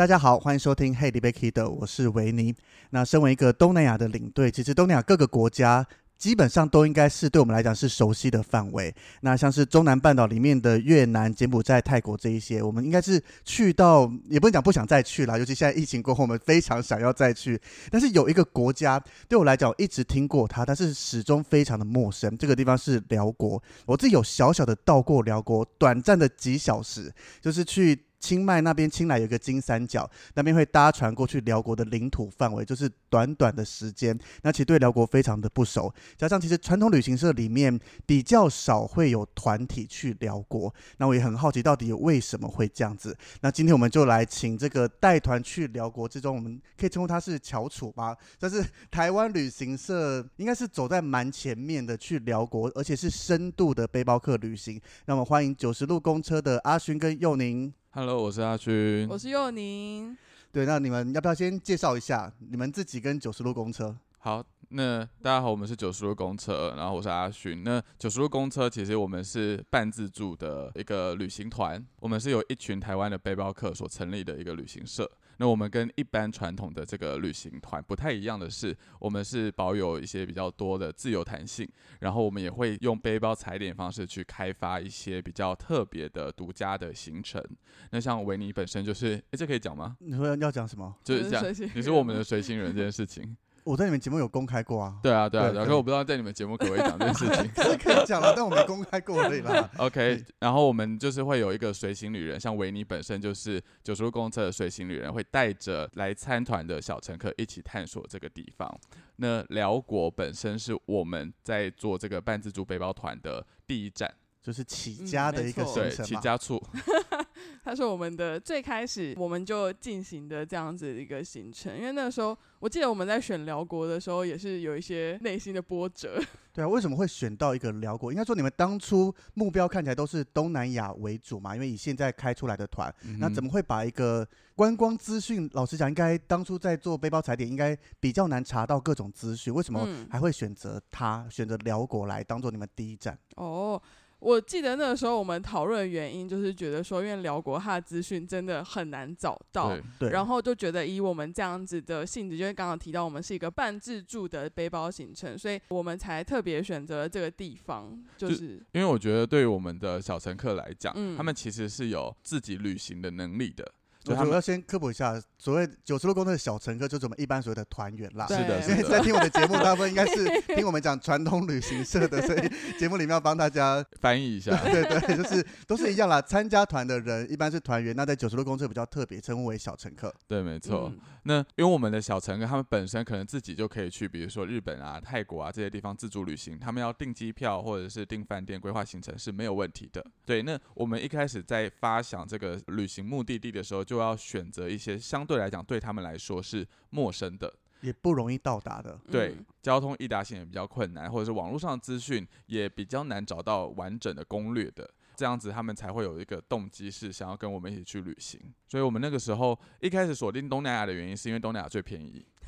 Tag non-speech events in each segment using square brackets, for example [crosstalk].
大家好，欢迎收听 Hey, d b Kid，我是维尼。那身为一个东南亚的领队，其实东南亚各个国家基本上都应该是对我们来讲是熟悉的范围。那像是中南半岛里面的越南、柬埔寨、泰国这一些，我们应该是去到也不能讲不想再去了。尤其现在疫情过后，我们非常想要再去。但是有一个国家对我来讲，一直听过它，但是始终非常的陌生。这个地方是辽国。我自己有小小的到过辽国，短暂的几小时，就是去。清迈那边，清莱有个金三角，那边会搭船过去辽国的领土范围，就是短短的时间。那其实对辽国非常的不熟，加上其实传统旅行社里面比较少会有团体去辽国。那我也很好奇，到底为什么会这样子？那今天我们就来请这个带团去辽国之中，我们可以称呼他是翘楚吧，但是台湾旅行社，应该是走在蛮前面的去辽国，而且是深度的背包客旅行。那么欢迎九十路公车的阿勋跟佑宁。Hello，我是阿勋，我是佑宁。对，那你们要不要先介绍一下你们自己跟九十路公车？好，那大家好，我们是九十路公车，然后我是阿勋。那九十路公车其实我们是半自助的一个旅行团，我们是由一群台湾的背包客所成立的一个旅行社。那我们跟一般传统的这个旅行团不太一样的是，我们是保有一些比较多的自由弹性，然后我们也会用背包踩点方式去开发一些比较特别的、独家的行程。那像维尼本身就是，哎，这可以讲吗？你说要讲什么？就是讲你是我们的随行人这件事情。我在你们节目有公开过啊。对啊，对啊，然后我不知道在你们节目可不可以讲这件事情。是 [laughs] 可以讲了，但我没公开过而已啦。[laughs] OK，然后我们就是会有一个随行旅人，像维尼本身就是九十路公车的随行旅人，会带着来参团的小乘客一起探索这个地方。那辽国本身是我们在做这个半自助背包团的第一站，就是起家的一个对起家处。[laughs] [laughs] 他是我们的最开始我们就进行的这样子一个行程，因为那个时候我记得我们在选辽国的时候也是有一些内心的波折。[laughs] 对啊，为什么会选到一个辽国？应该说你们当初目标看起来都是东南亚为主嘛，因为以现在开出来的团，那怎么会把一个观光资讯？老实讲，应该当初在做背包踩点，应该比较难查到各种资讯，为什么还会选择他选择辽国来当做你们第一站？哦。我记得那个时候我们讨论的原因，就是觉得说，因为辽国它的资讯真的很难找到，对，然后就觉得以我们这样子的性质，就是刚刚提到我们是一个半自助的背包行程，所以我们才特别选择这个地方，就是因为我觉得对于我们的小乘客来讲，他们其实是有自己旅行的能力的。我要先科普一下，所谓九十路公车的小乘客，就是我们一般所谓的团员啦。是的，所以在听我的节目，大部分应该是听我们讲传统旅行社的，所以节目里面要帮大家翻译一下。[laughs] 对对，就是都是一样啦。参加团的人一般是团员，那在九十路公车比较特别，称呼为小乘客。对，没错。那因为我们的小乘客，他们本身可能自己就可以去，比如说日本啊、泰国啊这些地方自助旅行，他们要订机票或者是订饭店、规划行程是没有问题的。对，那我们一开始在发想这个旅行目的地的时候，就要选择一些相对来讲对他们来说是陌生的，也不容易到达的。对，交通易达性也比较困难，或者是网络上的资讯也比较难找到完整的攻略的。这样子他们才会有一个动机，是想要跟我们一起去旅行。所以，我们那个时候一开始锁定东南亚的原因，是因为东南亚最便宜，[laughs]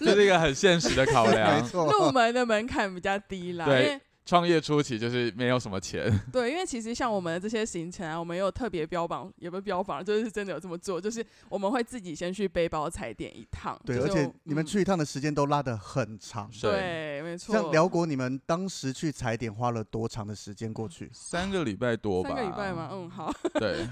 这是一个很现实的考量。没错，入门的门槛比较低啦。对，创业初期就是没有什么钱，[laughs] 对，因为其实像我们的这些行程啊，我们有特别标榜，也不是标榜，就是真的有这么做，就是我们会自己先去背包踩点一趟。[laughs] 对，而就是我且你们嗯去一趟的时间都拉得很长。对，没错。像辽国，你们当时去踩点花了多长的时间过去？[laughs] 三个礼拜多吧？三个礼拜吗？嗯，好，对，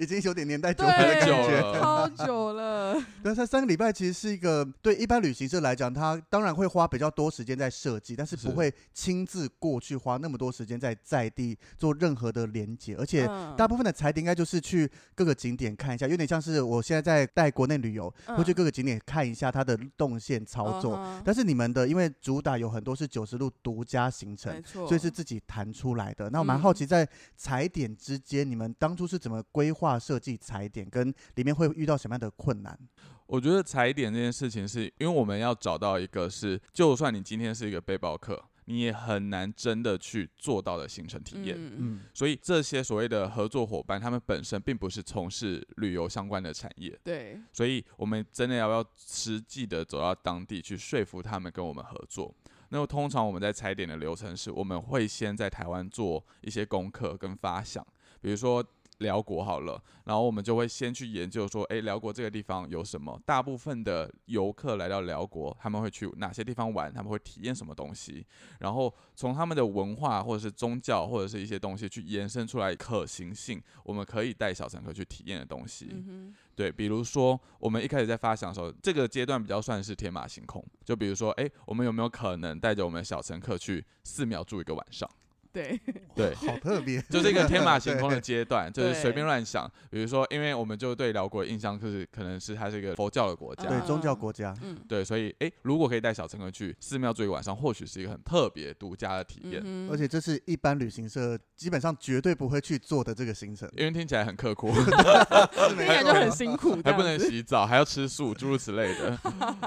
已经有点年代久对，远的感觉。久了超久了。但是三个礼拜其实是一个对一般旅行社来讲，他当然会花比较多时间在设计，但是不会亲自过去花那么多时间在在地做任何的连接，而且嗯大部分的踩点应该就是去各个景点看一下，有点像是我现在在带国内旅游，会去嗯各个景点看一下它的动线操作。嗯但是你们的因为主打有很多是九十路独家行程所以是自己弹出来的。那我蛮好嗯奇，在踩点之间，你们当初是怎么规划设计踩点，跟里面会遇到什么样的困难？我觉得踩点这件事情是，因为我们要找到一个是，就算你今天是一个背包客，你也很难真的去做到的行程体验。嗯。嗯，所以这些所谓的合作伙伴，他们本身并不是从事旅游相关的产业，对，所以我们真的要不要实际的走到当地去说服他们跟我们合作？那么通常我们在踩点的流程是，我们会先在台湾做一些功课跟发想，比如说辽国好了，然后我们就会先去研究说，诶，辽国这个地方有什么？大部分的游客来到辽国，他们会去哪些地方玩？他们会体验什么东西？然后从他们的文化或者是宗教或者是一些东西去延伸出来可行性，我们可以带小乘客去体验的东西。嗯，对，比如说我们一开始在发想的时候，这个阶段比较算是天马行空。就比如说，哎，我们有没有可能带着我们的小乘客去寺庙住一个晚上？对，对，好特别，[laughs] 就是一个天马行空的阶段，[laughs] 就是随便乱想。比如说，因为我们就对辽国的印象就是可能是它是一个佛教的国家，对宗教国家。嗯，对，所以哎，如果可以带小乘客去寺庙住一个晚上，或许是一个很特别、独家的体验。嗯而且这是一般旅行社基本上绝对不会去做的这个行程，因为听起来很刻苦，[laughs] 听起来就很辛苦，还不能洗澡，还要吃素，诸如此类的。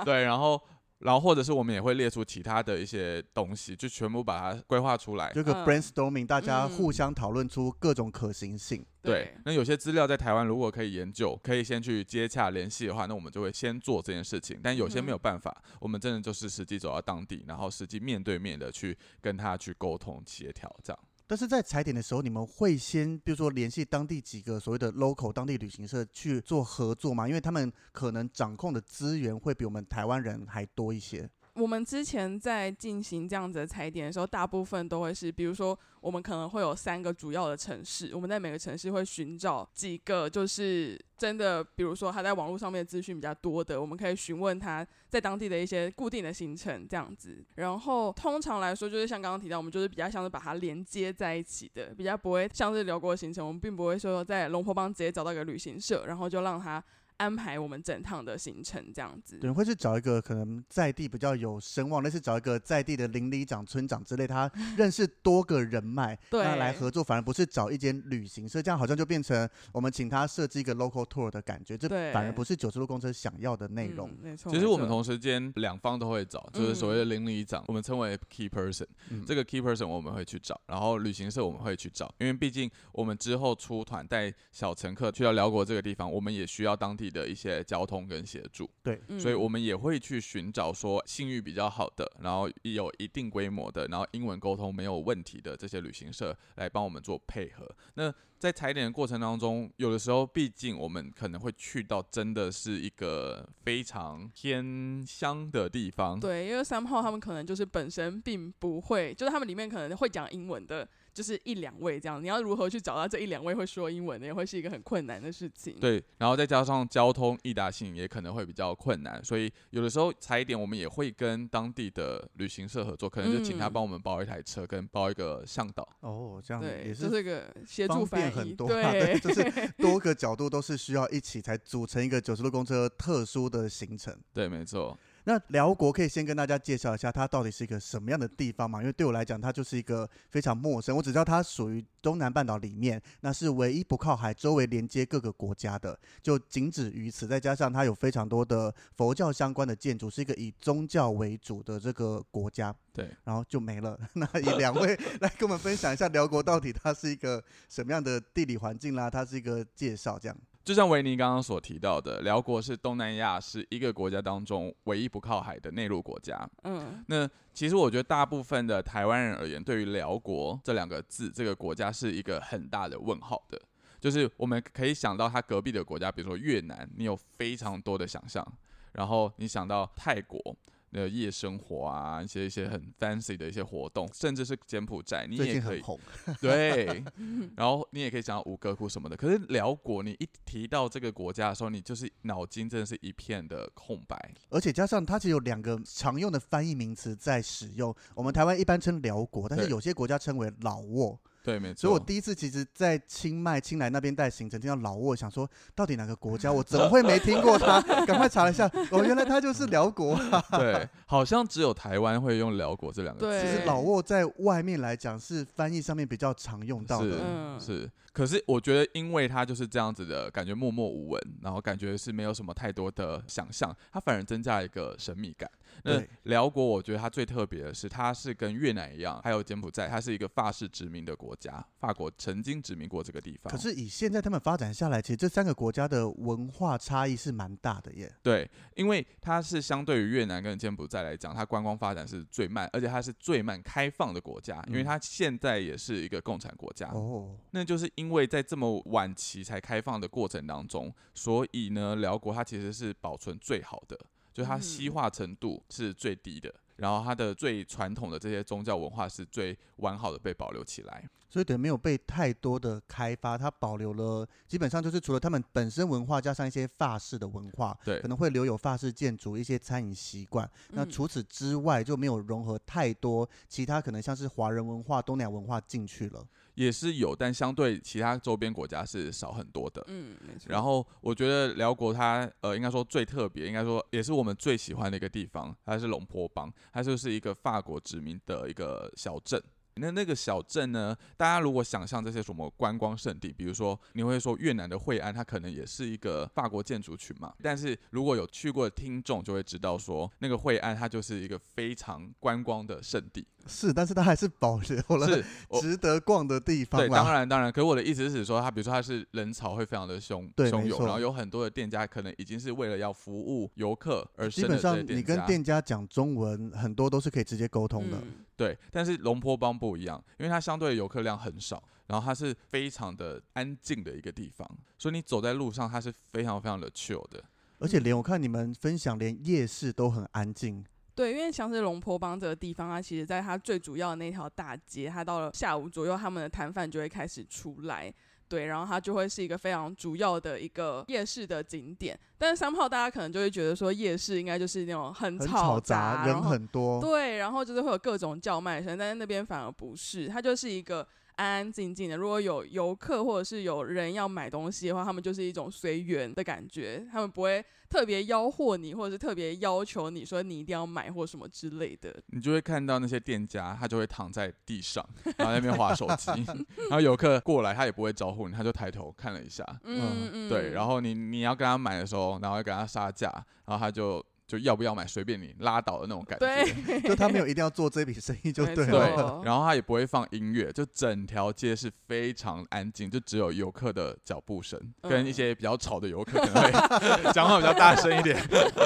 对，然后，然后或者是我们也会列出其他的一些东西，就全部把它规划出来。这个嗯 brainstorming，大家嗯互相讨论出各种可行性。对，那有些资料在台湾如果可以研究，可以先去接洽联系的话，那我们就会先做这件事情。但有些没有办法，我们真的就是实际走到当地，然后实际面对面的去跟他去沟通协调，这样。但是在踩点的时候，你们会先比如说联系当地几个所谓的 local 当地旅行社去做合作吗？因为他们可能掌控的资源会比我们台湾人还多一些。我们之前在进行这样子的踩点的时候，大部分都会是，比如说我们可能会有三个主要的城市，我们在每个城市会寻找几个就是真的，比如说他在网络上面资讯比较多的，我们可以询问他在当地的一些固定的行程这样子。然后通常来说，就是像刚刚提到，我们就是比较像是把它连接在一起的，比较不会像是辽国行程，我们并不会说在龙坡帮直接找到一个旅行社，然后就让他。安排我们整趟的行程这样子，对，会是找一个可能在地比较有声望，类似找一个在地的邻里长、村长之类，他认识多个人脉，[laughs] 对那来合作，反而不是找一间旅行社，这样好像就变成我们请他设计一个 local tour 的感觉，这对反而不是九十路公车想要的内容。嗯、没错。其实我们同时间两方都会找，就是所谓的邻里长，我们称为 key person。嗯这个 key person 我们会去找，然后旅行社我们会去找，因为毕竟我们之后出团带小乘客去到辽国这个地方，我们也需要当地的一些交通跟协助，对所以我们也会去寻找说信誉比较好的，然后有一定规模的，然后英文沟通没有问题的这些旅行社来帮我们做配合。那在踩点的过程当中，有的时候毕竟我们可能会去到真的是一个非常偏乡的地方，对，因为三号他们可能就是本身并不会，就是他们里面可能会讲英文的，就是一两位这样。你要如何去找到这一两位会说英文的，也会是一个很困难的事情。，对，然后再加上交通易达性也可能会比较困难，所以有的时候踩点我们也会跟当地的旅行社合作，可能就请他嗯帮我们包一台车跟包一个向导。哦，这样对，也就是这个协助方翻译，便很多、啊，对，就是 [laughs] 多个角度都是需要一起才组成一个九十路公车特殊的行程。对，没错。那辽国可以先跟大家介绍一下，它到底是一个什么样的地方嘛？因为对我来讲，它就是一个非常陌生。我只知道它属于东南半岛里面，那是唯一不靠海、周围连接各个国家的，就仅止于此。再加上它有非常多的佛教相关的建筑，是一个以宗教为主的这个国家。对，然后就没了。那以两位来跟我们分享一下辽国到底它是一个什么样的地理环境啦，它是一个介绍这样。就像维尼刚刚所提到的，辽国是东南亚是一个国家当中唯一不靠海的内陆国家。嗯那其实我觉得大部分的台湾人而言，对于辽国这两个字，这个国家是一个很大的问号的。就是我们可以想到它隔壁的国家，比如说越南，你有非常多的想象；然后你想到泰国，的夜生活啊，一些一些很 fancy 的一些活动，甚至是柬埔寨，你最也可以近很红，[laughs] 对，[laughs] 然后你也可以讲到吴哥窟什么的。可是辽国，你一提到这个国家的时候，你就是脑筋真的是一片的空白。而且加上它其实有两个常用的翻译名词在使用。我们台湾一般称辽国，但是有些国家称为老挝。对，没错。所以我第一次其实，在清迈、清莱那边带行程，听到老挝，想说到底哪个国家？我怎么会没听过它？赶快查了一下，哦，原来它就是辽国。对，[laughs] 好像只有台湾会用辽国这两个字。其实老挝在外面来讲是翻译上面比较常用到的。嗯是，可是我觉得，因为他就是这样子的感觉，默默无闻，然后感觉是没有什么太多的想象，它反而增加了一个神秘感。那对辽国，我觉得它最特别的是，它是跟越南一样，还有柬埔寨，它是一个法式殖民的国家，法国曾经殖民过这个地方。可是以现在他们发展下来，其实这三个国家的文化差异是蛮大的耶。对，因为它是相对于越南跟柬埔寨来讲，它观光发展是最慢，而且它是最慢开放的国家，因为嗯它现在也是一个共产国家。哦，那就是因为在这么晚期才开放的过程当中，所以呢，辽国它其实是保存最好的，就它西嗯化程度是最低的，然后它的最传统的这些宗教文化是最完好的被保留起来。所以等于没有被太多的开发，它保留了基本上就是除了他们本身文化，加上一些法式的文化，对可能会留有法式建筑、一些餐饮习惯。那嗯除此之外，就没有融合太多其他可能像是华人文化、东南亚文化进去了。也是有，但相对其他周边国家是少很多的。嗯，没错。然后我觉得辽国它呃，应该说最特别，应该说也是我们最喜欢的一个地方，它是龙坡邦，它就是一个法国殖民的一个小镇。那那个小镇呢，大家如果想象这些什么观光胜地，比如说你会说越南的惠安，它可能也是一个法国建筑群嘛。但是如果有去过的听众就会知道说，那个惠安它就是一个非常观光的圣地。是，但是它还是保留了 [laughs] 值得逛的地方对，当。然当然，可我的意思是说，它比如说它是人潮会非常的汹汹涌，然后有很多的店家可能已经是为了要服务游客而基本上你跟店家讲中文，很多都是可以直接沟通的。嗯对，但是龙坡邦不一样，因为它相对的游客量很少，然后它是非常的安静的一个地方，所以你走在路上它是非常非常的 chill 的。而且连我看你们分享，连夜市都很安静。对，因为像是龙坡邦这个地方，它其实在它最主要的那条大街，它到了下午左右，他们的摊贩就会开始出来。对，然后它就会是一个非常主要的一个夜市的景点。但是三炮大家可能就会觉得说，夜市应该就是那种很嘈杂，人很多。对，然后就是会有各种叫卖声，但是那边反而不是，它就是一个安安静静的。如果有游客或者是有人要买东西的话，他们就是一种随缘的感觉，他们不会特别吆喝你，或者是特别要求你说你一定要买或什么之类的。你就会看到那些店家，他就会躺在地上，然后在那边划手机，[laughs] 然后游客过来，他也不会招呼你，他就抬头看了一下，嗯嗯，对，然后你你要跟他买的时候，然后要跟他杀价，然后他就就要不要买随便你拉倒的那种感觉。对，[laughs] 就他没有一定要做这笔生意就对对了。对，然后他也不会放音乐，就整条街是非常安静，就只有游客的脚步声，跟一嗯些比较吵的游客可能会 [laughs] 讲话比较大声一点。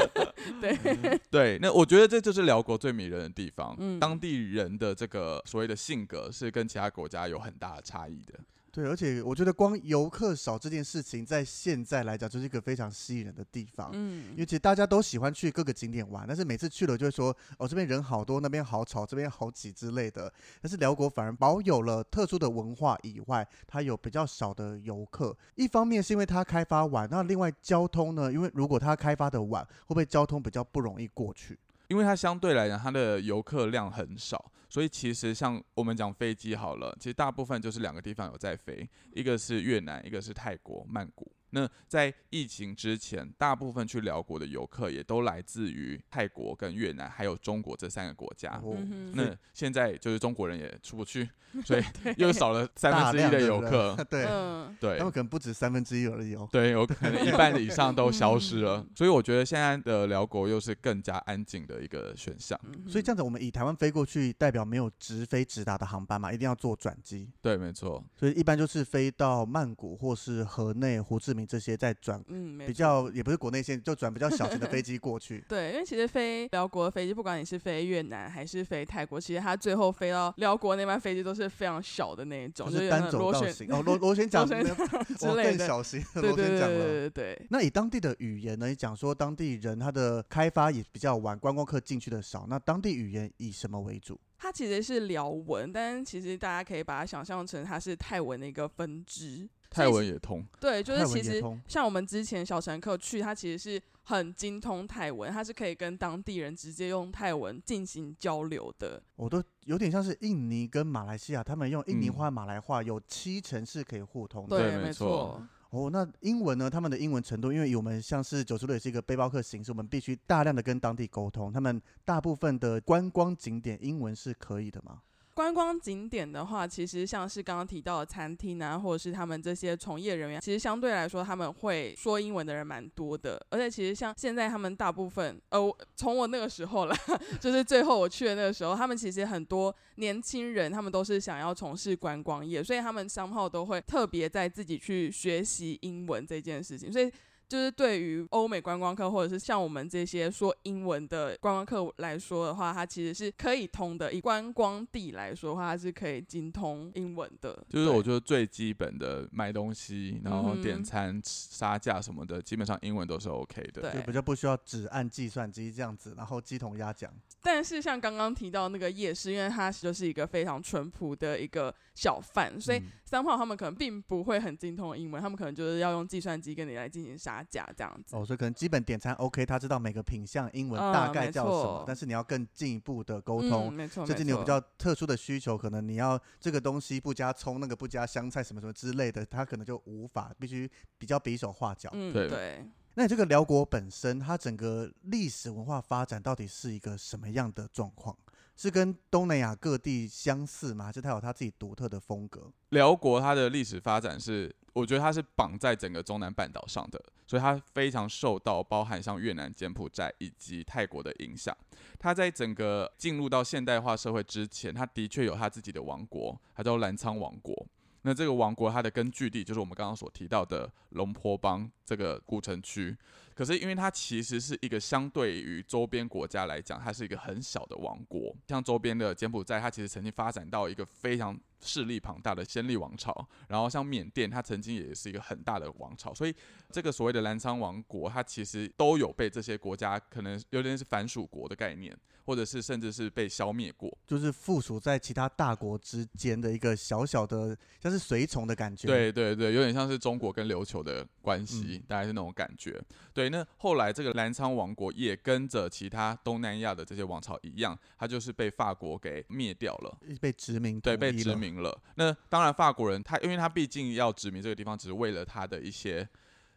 [laughs] 对，对，那我觉得这就是辽国最迷人的地方，嗯当地人的这个所谓的性格是跟其他国家有很大的差异的。对，而且我觉得光游客少这件事情，在现在来讲就是一个非常吸引人的地方。嗯因嗯为其实大家都喜欢去各个景点玩，但是每次去了就会说，哦，这边人好多，那边好吵，这边好挤之类的。但是辽国反而保有了特殊的文化以外，它有比较少的游客。一方面是因为它开发晚，那另外交通呢？因为如果它开发的晚，会不会交通比较不容易过去？因为它相对来讲，它的游客量很少，所以其实像我们讲飞机好了，其实大部分就是两个地方有在飞，一个是越南，一个是泰国曼谷。那在疫情之前，大部分去辽国的游客也都来自于泰国、跟越南，还有中国这三个国家。哦那现在就是中国人也出不去，[laughs] 所以又少了三大分之一的游客。[laughs] 对，嗯对他们可能不止三分之一而已哦。对，有可能一半以上都消失了嗯。所以我觉得现在的辽国又是更加安静的一个选项。嗯所以这样子，我们以台湾飞过去，代表没有直飞直达的航班嘛，一定要做转机。对，没错。所以一般就是飞到曼谷或是河内、胡志明梅这些，再转嗯，比错。较也不是国内线，就转比较小型的飞机过去 [laughs] 对，因为其实飞辽国的飞机，不管你是飞越南还是飞泰国，其实它最后飞到辽国那班飞机都是非常小的那一种，就是单走道种螺旋型哦，螺螺旋 [laughs] 桨螺旋那之类的。更小型螺旋桨了。对对对，那以当地的语言呢？你讲说当地人他的开发也比较晚，观光客进去的少。那当地语言以什么为主？它其实是辽文，但其实大家可以把它想象成它是泰文的一个分支。泰文也通，对，就是其实像我们之前小乘客去，他其实是很精通泰文，他是可以跟当地人直接用泰文进行交流的。我都有点像是印尼跟马来西亚，他们用印尼嗯话、马来话有七成是可以互通的。对没没错哦，那英文呢？他们的英文程度，因为以我们像是九十六也是一个背包客形式，我们必须大量的跟当地沟通。他们大部分的观光景点英文是可以的吗？观光景点的话，其实像是刚刚提到的餐厅啊，或者是他们这些从业人员，其实相对来说他们会说英文的人蛮多的。而且其实像现在他们大部分，呃，我从我那个时候啦，[laughs] 就是最后我去的那个时候，他们其实很多年轻人，他们都是想要从事观光业，所以他们商号都会特别在自己去学习英文这件事情，所以。就是对于欧美观光客，或者是像我们这些说英文的观光客来说的话，它其实是可以通的。以观光地来说的话，它是可以精通英文的。就是我觉得最基本的买东西，然后点餐、杀价什么的，基本上英文都是 OK 的。对就比较不需要只按计算机这样子，然后鸡同鸭讲。但是像刚刚提到那个夜市，因为它就是一个非常淳朴的一个小贩，所以嗯三炮他们可能并不会很精通英文，他们可能就是要用计算机跟你来进行杀价这样子。哦，所以可能基本点餐 OK，他知道每个品相英文嗯大概叫什么，但是你要更进一步的沟通嗯，，没错，甚至你有比较特殊的需求，可能你要这个东西不加葱，那个不加香菜，什么什么之类的，他可能就无法，必须比较比手画脚。嗯，对对。那你这个辽国本身，它整个历史文化发展到底是一个什么样的状况？是跟东南亚各地相似吗？还是它有它自己独特的风格？辽国它的历史发展是，我觉得它是绑在整个中南半岛上的，所以它非常受到包含像越南、柬埔寨以及泰国的影响。它在整个进入到现代化社会之前，它的确有它自己的王国，它叫澜沧王国。那这个王国它的根据地就是我们刚刚所提到的龙坡邦这个古城区。可是因为它其实是一个相对于周边国家来讲，它是一个很小的王国。像周边的柬埔寨，它其实曾经发展到一个非常势力庞大的先例王朝。然后像缅甸，它曾经也是一个很大的王朝。所以这个所谓的澜沧王国，它其实都有被这些国家可能有点是反属国的概念，或者是甚至是被消灭过。就是附属在其他大国之间的一个小小的，像是随从的感觉。，对对对，有点像是中国跟琉球的关系，大概是那种感觉。对，那后来这个澜沧王国也跟着其他东南亚的这些王朝一样，它就是被法国给灭掉了。被殖民对，被殖统一了。民了。那当然，法国人他，因为他毕竟要殖民这个地方，只是为了他的一些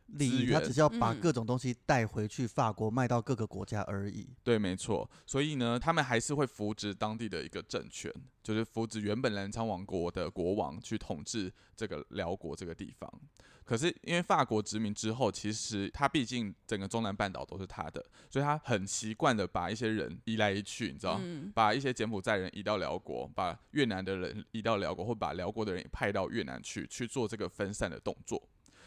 利益，他只是要把嗯各种东西带回去法国卖到各个国家而已。对，没错。所以呢，他们还是会扶植当地的一个政权，就是扶植原本澜沧王国的国王去统治这个辽国这个地方。可是因为法国殖民之后，其实他毕竟整个中南半岛都是他的，所以他很习惯的把一些人移来移去，你知道。嗯，把一些柬埔寨人移到辽国，把越南的人移到辽国，或把辽国的人派到越南去，去做这个分散的动作。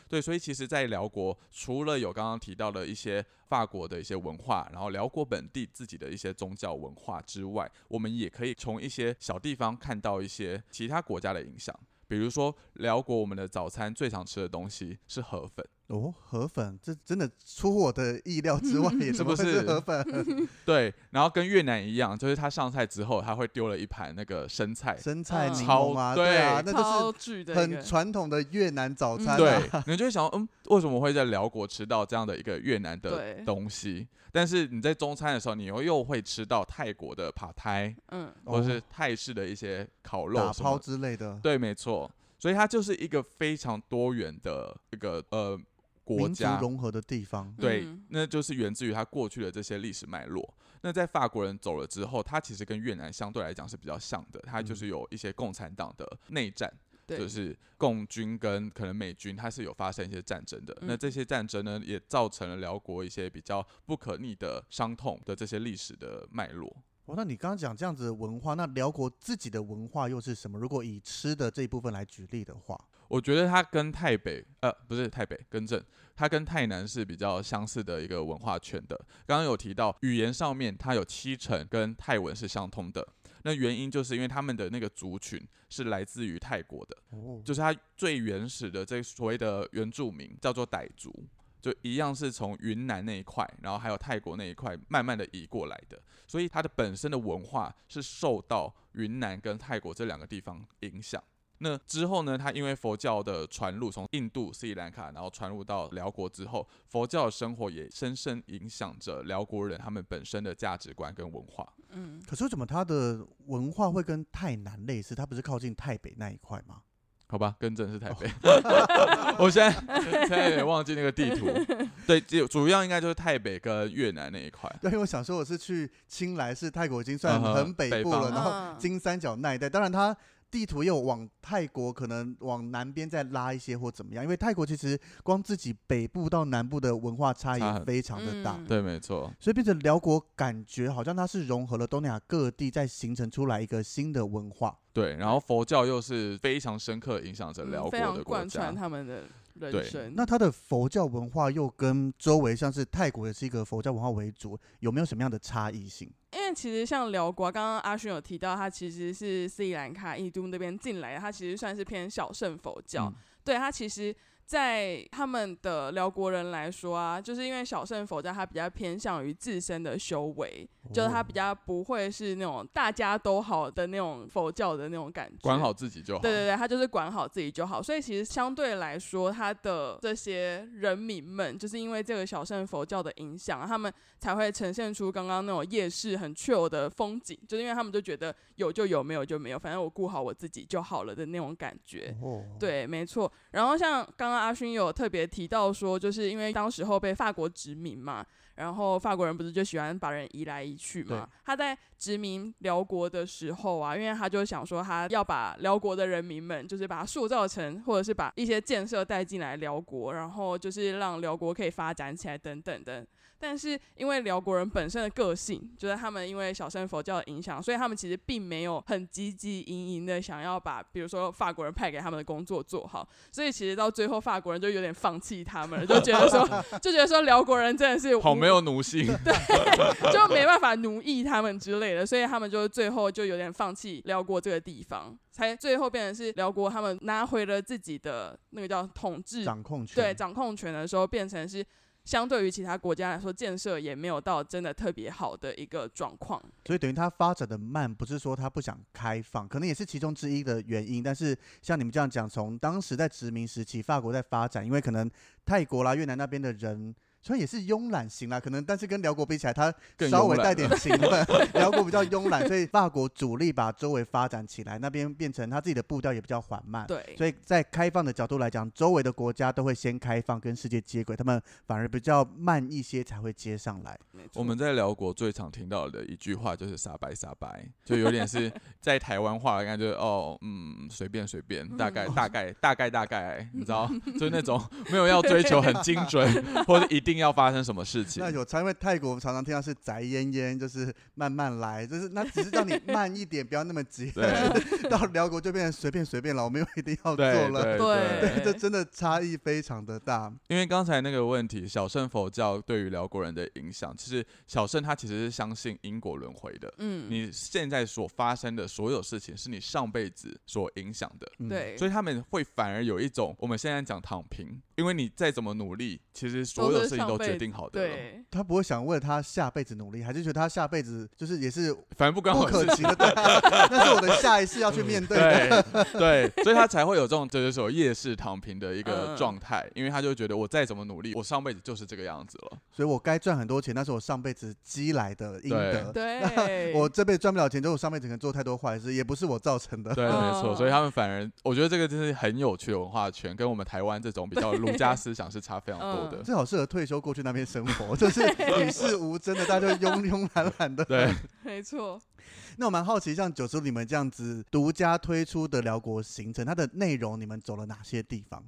对，所以其实，在辽国除了有刚刚提到的一些法国的一些文化，然后辽国本地自己的一些宗教文化之外，我们也可以从一些小地方看到一些其他国家的影响。比如说，辽国我们的早餐最常吃的东西是河粉，哦，河粉，这真的出乎我的意料之外，[laughs] 也是不是河粉？[laughs] 对，然后跟越南一样，就是他上菜之后，他会丢了一盘那个生菜，生菜超檬啊，对对啊，那就是很传统的越南早餐、啊。对，[laughs] 你就会想，嗯，为什么会在辽国吃到这样的一个越南的对东西？但是你在中餐的时候，你又又会吃到泰国的扒胎，嗯，或者是泰式的一些烤肉打抛。之类的。对，没错。所以它就是一个非常多元的一个呃国民族家。融合的地方，对，嗯那就是源自于它过去的这些历史脉络。那在法国人走了之后，它其实跟越南相对来讲是比较像的，它就是有一些共产党的内战。对，就是共军跟可能美军，它是有发生一些战争的。那嗯这些战争呢，也造成了辽国一些比较不可逆的伤痛的这些历史的脉络。哦，那你刚刚讲这样子的文化，那辽国自己的文化又是什么？如果以吃的这一部分来举例的话，我觉得它跟台北，呃，不是台北，更正，它跟泰南是比较相似的一个文化圈的。刚刚有提到语言上面，它有七成跟泰文是相通的。那原因就是因为他们的那个族群是来自于泰国的，哦，就是它最原始的这所谓的原住民叫做傣族，就一样是从云南那一块，然后还有泰国那一块慢慢的移过来的，所以它的本身的文化是受到云南跟泰国这两个地方影响。那之后呢，他因为佛教的传入，从印度、斯里兰卡，然后传入到辽国之后，佛教的生活也深深影响着辽国人他们本身的价值观跟文化。嗯，可是为什么他的文化会跟泰南类似？他不是靠近泰北那一块吗？好吧，更正是台北。[laughs] 我现在现在有点忘记那个地图。对，主主要应该就是台北跟越南那一块。对，因为我想说我是去青来是泰国已经算很北部了，然后嗯金三角那一带，当然它地图又往泰国可能往南边再拉一些或怎么样，因为泰国其实光自己北部到南部的文化差异非常的大。嗯对，没错。所以变成辽国，感觉好像它是融合了东南亚各地，再形成出来一个新的文化。对，然后佛教又是非常深刻影响着辽国嗯非常的国家贯穿。他们的人对生。那它的佛教文化又跟周围像是泰国也是一个佛教文化为主，有没有什么样的差异性？因为其实像辽国，刚刚阿勋有提到，他其实是斯里兰卡、印度那边进来的，他其实算是偏小乘佛教。嗯对他其实，在他们的辽国人来说啊，就是因为小乘佛教它比较偏向于自身的修为，就是它比较不会是那种大家都好的那种佛教的那种感觉。管好自己就好。对对对，他就是管好自己就好。所以其实相对来说，他的这些人民们，就是因为这个小乘佛教的影响，他们才会呈现出刚刚那种夜市很 chill 的风景，就是因为他们就觉得有就有，没有就没有，反正我顾好我自己就好了的那种感觉。哦，对，没错。然后像刚刚阿勋有特别提到说，就是因为当时候被法国殖民嘛，然后法国人不是就喜欢把人移来移去嘛？他在殖民辽国的时候啊，因为他就想说他要把辽国的人民们，就是把它塑造成，或者是把一些建设带进来辽国，然后就是让辽国可以发展起来等等的。但是因为辽国人本身的个性，就是他们因为小乘佛教的影响，所以他们其实并没有很积极营营的想要把，比如说法国人派给他们的工作做好。所以其实到最后，法国人就有点放弃他们了，就觉得说，就觉得说辽国人真的是好没有奴性。对就没办法奴役他们之类的，所以他们就最后就有点放弃辽国这个地方，才最后变成是辽国他们拿回了自己的那个叫统治掌控权。对掌控权的时候，变成是相对于其他国家来说，建设也没有到真的特别好的一个状况。所以等于它发展的慢，不是说它不想开放，可能也是其中之一的原因。但是像你们这样讲，从当时在殖民时期，法国在发展，因为可能泰国啦、越南那边的人。虽然也是慵懒型啦，可能但是跟辽国比起来，它更稍微带点勤奋。[laughs] 辽国比较慵懒，所以法国主力把周围发展起来，那边变成他自己的步调也比较缓慢。对，所以在开放的角度来讲，周围的国家都会先开放跟世界接轨，他们反而比较慢一些才会接上来。我们在辽国最常听到的一句话就是“傻白傻白”，就有点是在台湾话的感觉，哦，嗯，随便随便，大概大概大概大概，你知道，[laughs] 就是那种没有要追求很精准 [laughs] 或者一定要发生什么事情那。有差，因为泰国常常听到是宅烟烟，就是慢慢来，就是那只是让你慢一点，不要那么急。对 [laughs] 到辽国就变成随便随便了，我没有一定要做了。对对这真的差异非常的大。因为刚才那个问题，小圣佛教对于辽国人的影响，其实小圣他其实是相信因果轮回的。嗯，你现在所发生的所有事情，是你上辈子所影响的。嗯，对，所以他们会反而有一种我们现在讲躺平，因为你再怎么努力，其实所有事情都决定好的了，对，他不会想为了他下辈子努力，还是觉得他下辈子就是也是反正不关不我的事情。可及的，对，[laughs] 那是我的下一世要去面对的。对对，[laughs] 所以他才会有这种就是说夜市躺平的一个嗯状态，因为他就觉得我再怎么努力，我上辈子就是这个样子了。所以我该赚很多钱，那是我上辈子积来的应得。对，[laughs] 我这辈子赚不了钱，就是我上辈子可能做太多坏事，也不是我造成的。对，没错，嗯所以他们反而我觉得这个真是很有趣的文化圈，跟我们台湾这种比较儒家思想是差非常多的。最好适合退休过去那边生活，[laughs] 就是与世无争的，大家就慵慵懒懒的。对，[laughs] 没错。那我蛮好奇，像九叔你们这样子独家推出的辽国行程，它的内容你们走了哪些地方？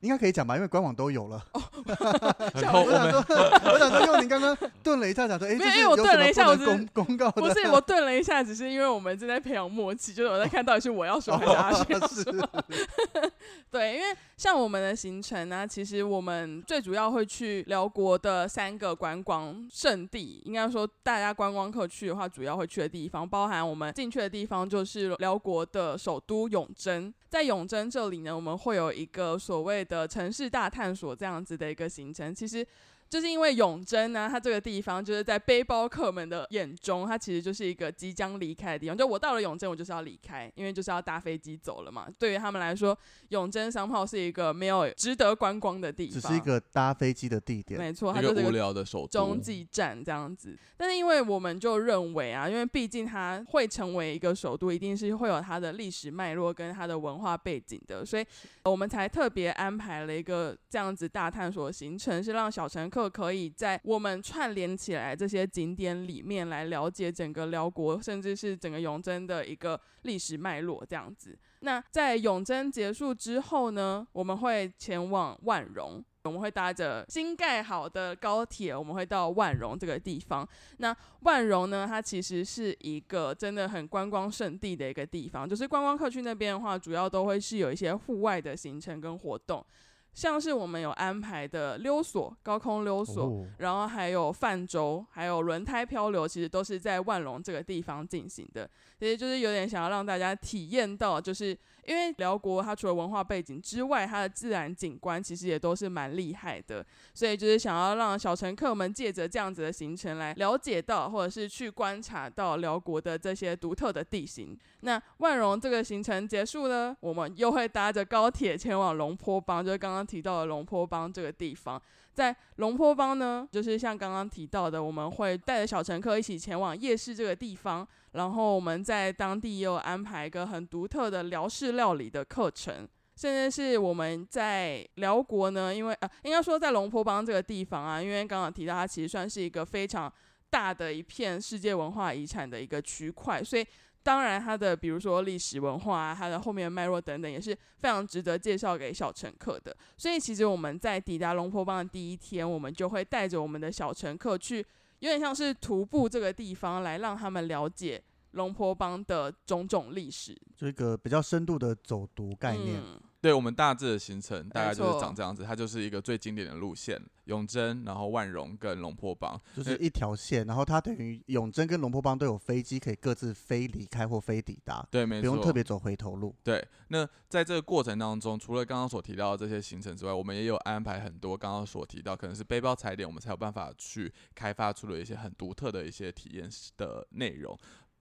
应该可以讲吧，因为官网都有了。[laughs] 我想说，我想说，用您刚刚顿了一下，讲说，哎，没有因为我顿了一下我只是公 [laughs] 公告，不是，我顿了一下，只是因为我们正在培养默契，就是我在看到底是我要说还是阿轩要说。[laughs] 是 [laughs] 对，因为像我们的行程呢、其实我们最主要会去辽国的三个观光胜地，应该说大家观光客去的话，主要会去的地方，包含我们进去的地方就是辽国的首都永贞。在永贞这里呢，我们会有一个所谓的城市大探索这样子的一个行程，其实。就是因为永贞呢，它这个地方就是在背包客们的眼中，它其实就是一个即将离开的地方。就我到了永贞，我就是要离开，因为就是要搭飞机走了嘛。对于他们来说，永贞商炮是一个没有值得观光的地方，只是一个搭飞机的地点。没错，它就是无聊的首都中，继站这样子。但是因为我们就认为啊，因为毕竟它会成为一个首都，一定是会有它的历史脉络跟它的文化背景的，所以我们才特别安排了一个这样子大探索行程，是让小乘客可以在我们串联起来这些景点里面来了解整个辽国，甚至是整个永贞的一个历史脉络这样子。那在永贞结束之后呢，我们会前往万荣。我们会搭着新盖好的高铁，我们会到万荣这个地方。那万荣呢，它其实是一个真的很观光胜地的一个地方。就是观光客去那边的话，主要都会是有一些户外的行程跟活动，像是我们有安排的溜索、高空溜索，哦然后还有泛舟，还有轮胎漂流，其实都是在万隆这个地方进行的。其实就是有点想要让大家体验到，就是因为辽国它除了文化背景之外，它的自然景观其实也都是蛮厉害的，所以就是想要让小乘客们借着这样子的行程来了解到，或者是去观察到辽国的这些独特的地形。那万荣这个行程结束呢，我们又会搭着高铁前往龙坡邦，就是刚刚提到的龙坡邦这个地方。在龙坡邦呢，就是像刚刚提到的，我们会带着小乘客一起前往夜市这个地方，然后我们在当地也有安排一个很独特的辽式料理的课程。甚至是我们在辽国呢，因为呃，应该说在龙坡邦这个地方啊，因为刚刚提到它其实算是一个非常大的一片世界文化遗产的一个区块，所以当然它的比如说历史文化啊，它的后面的脉络等等，也是非常值得介绍给小乘客的。所以其实我们在抵达龙坡邦的第一天，我们就会带着我们的小乘客去，有点像是徒步这个地方，来让他们了解龙坡邦的种种历史就一个比较深度的走读概念。嗯对我们大致的行程大概就是长这样子，它就是一个最经典的路线，永贞，然后万荣跟龙坡帮。就是一条线，然后它等于永贞跟龙坡帮都有飞机可以各自飞离开或飞抵达，对，没错不，用特别走回头路。对，那在这个过程当中，除了刚刚所提到的这些行程之外，我们也有安排很多刚刚所提到可能是背包踩点，我们才有办法去开发出了一些很独特的一些体验的内容。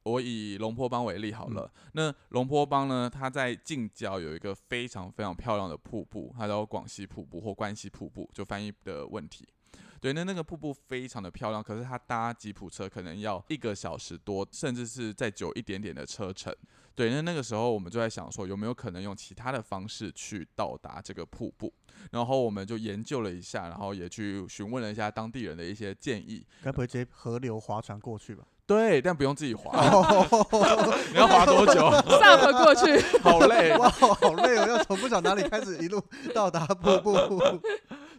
我以龙坡帮为例好了，那龙坡帮呢，它在近郊有一个非常非常漂亮的瀑布，它叫广西瀑布或关西瀑布，就翻译的问题。对，那那个瀑布非常的漂亮，可是它搭吉普车可能要一个小时多，甚至是再久一点点的车程。对，那那个时候我们就在想说，有没有可能用其他的方式去到达这个瀑布？然后我们就研究了一下，然后也去询问了一下当地人的一些建议。该不会直接河流划船过去吧？对，但不用自己划，[laughs] 你要划多久？[laughs] 上河过去，[laughs] 好累。哇，好累哦，要从不晓哪里开始一路到达瀑布。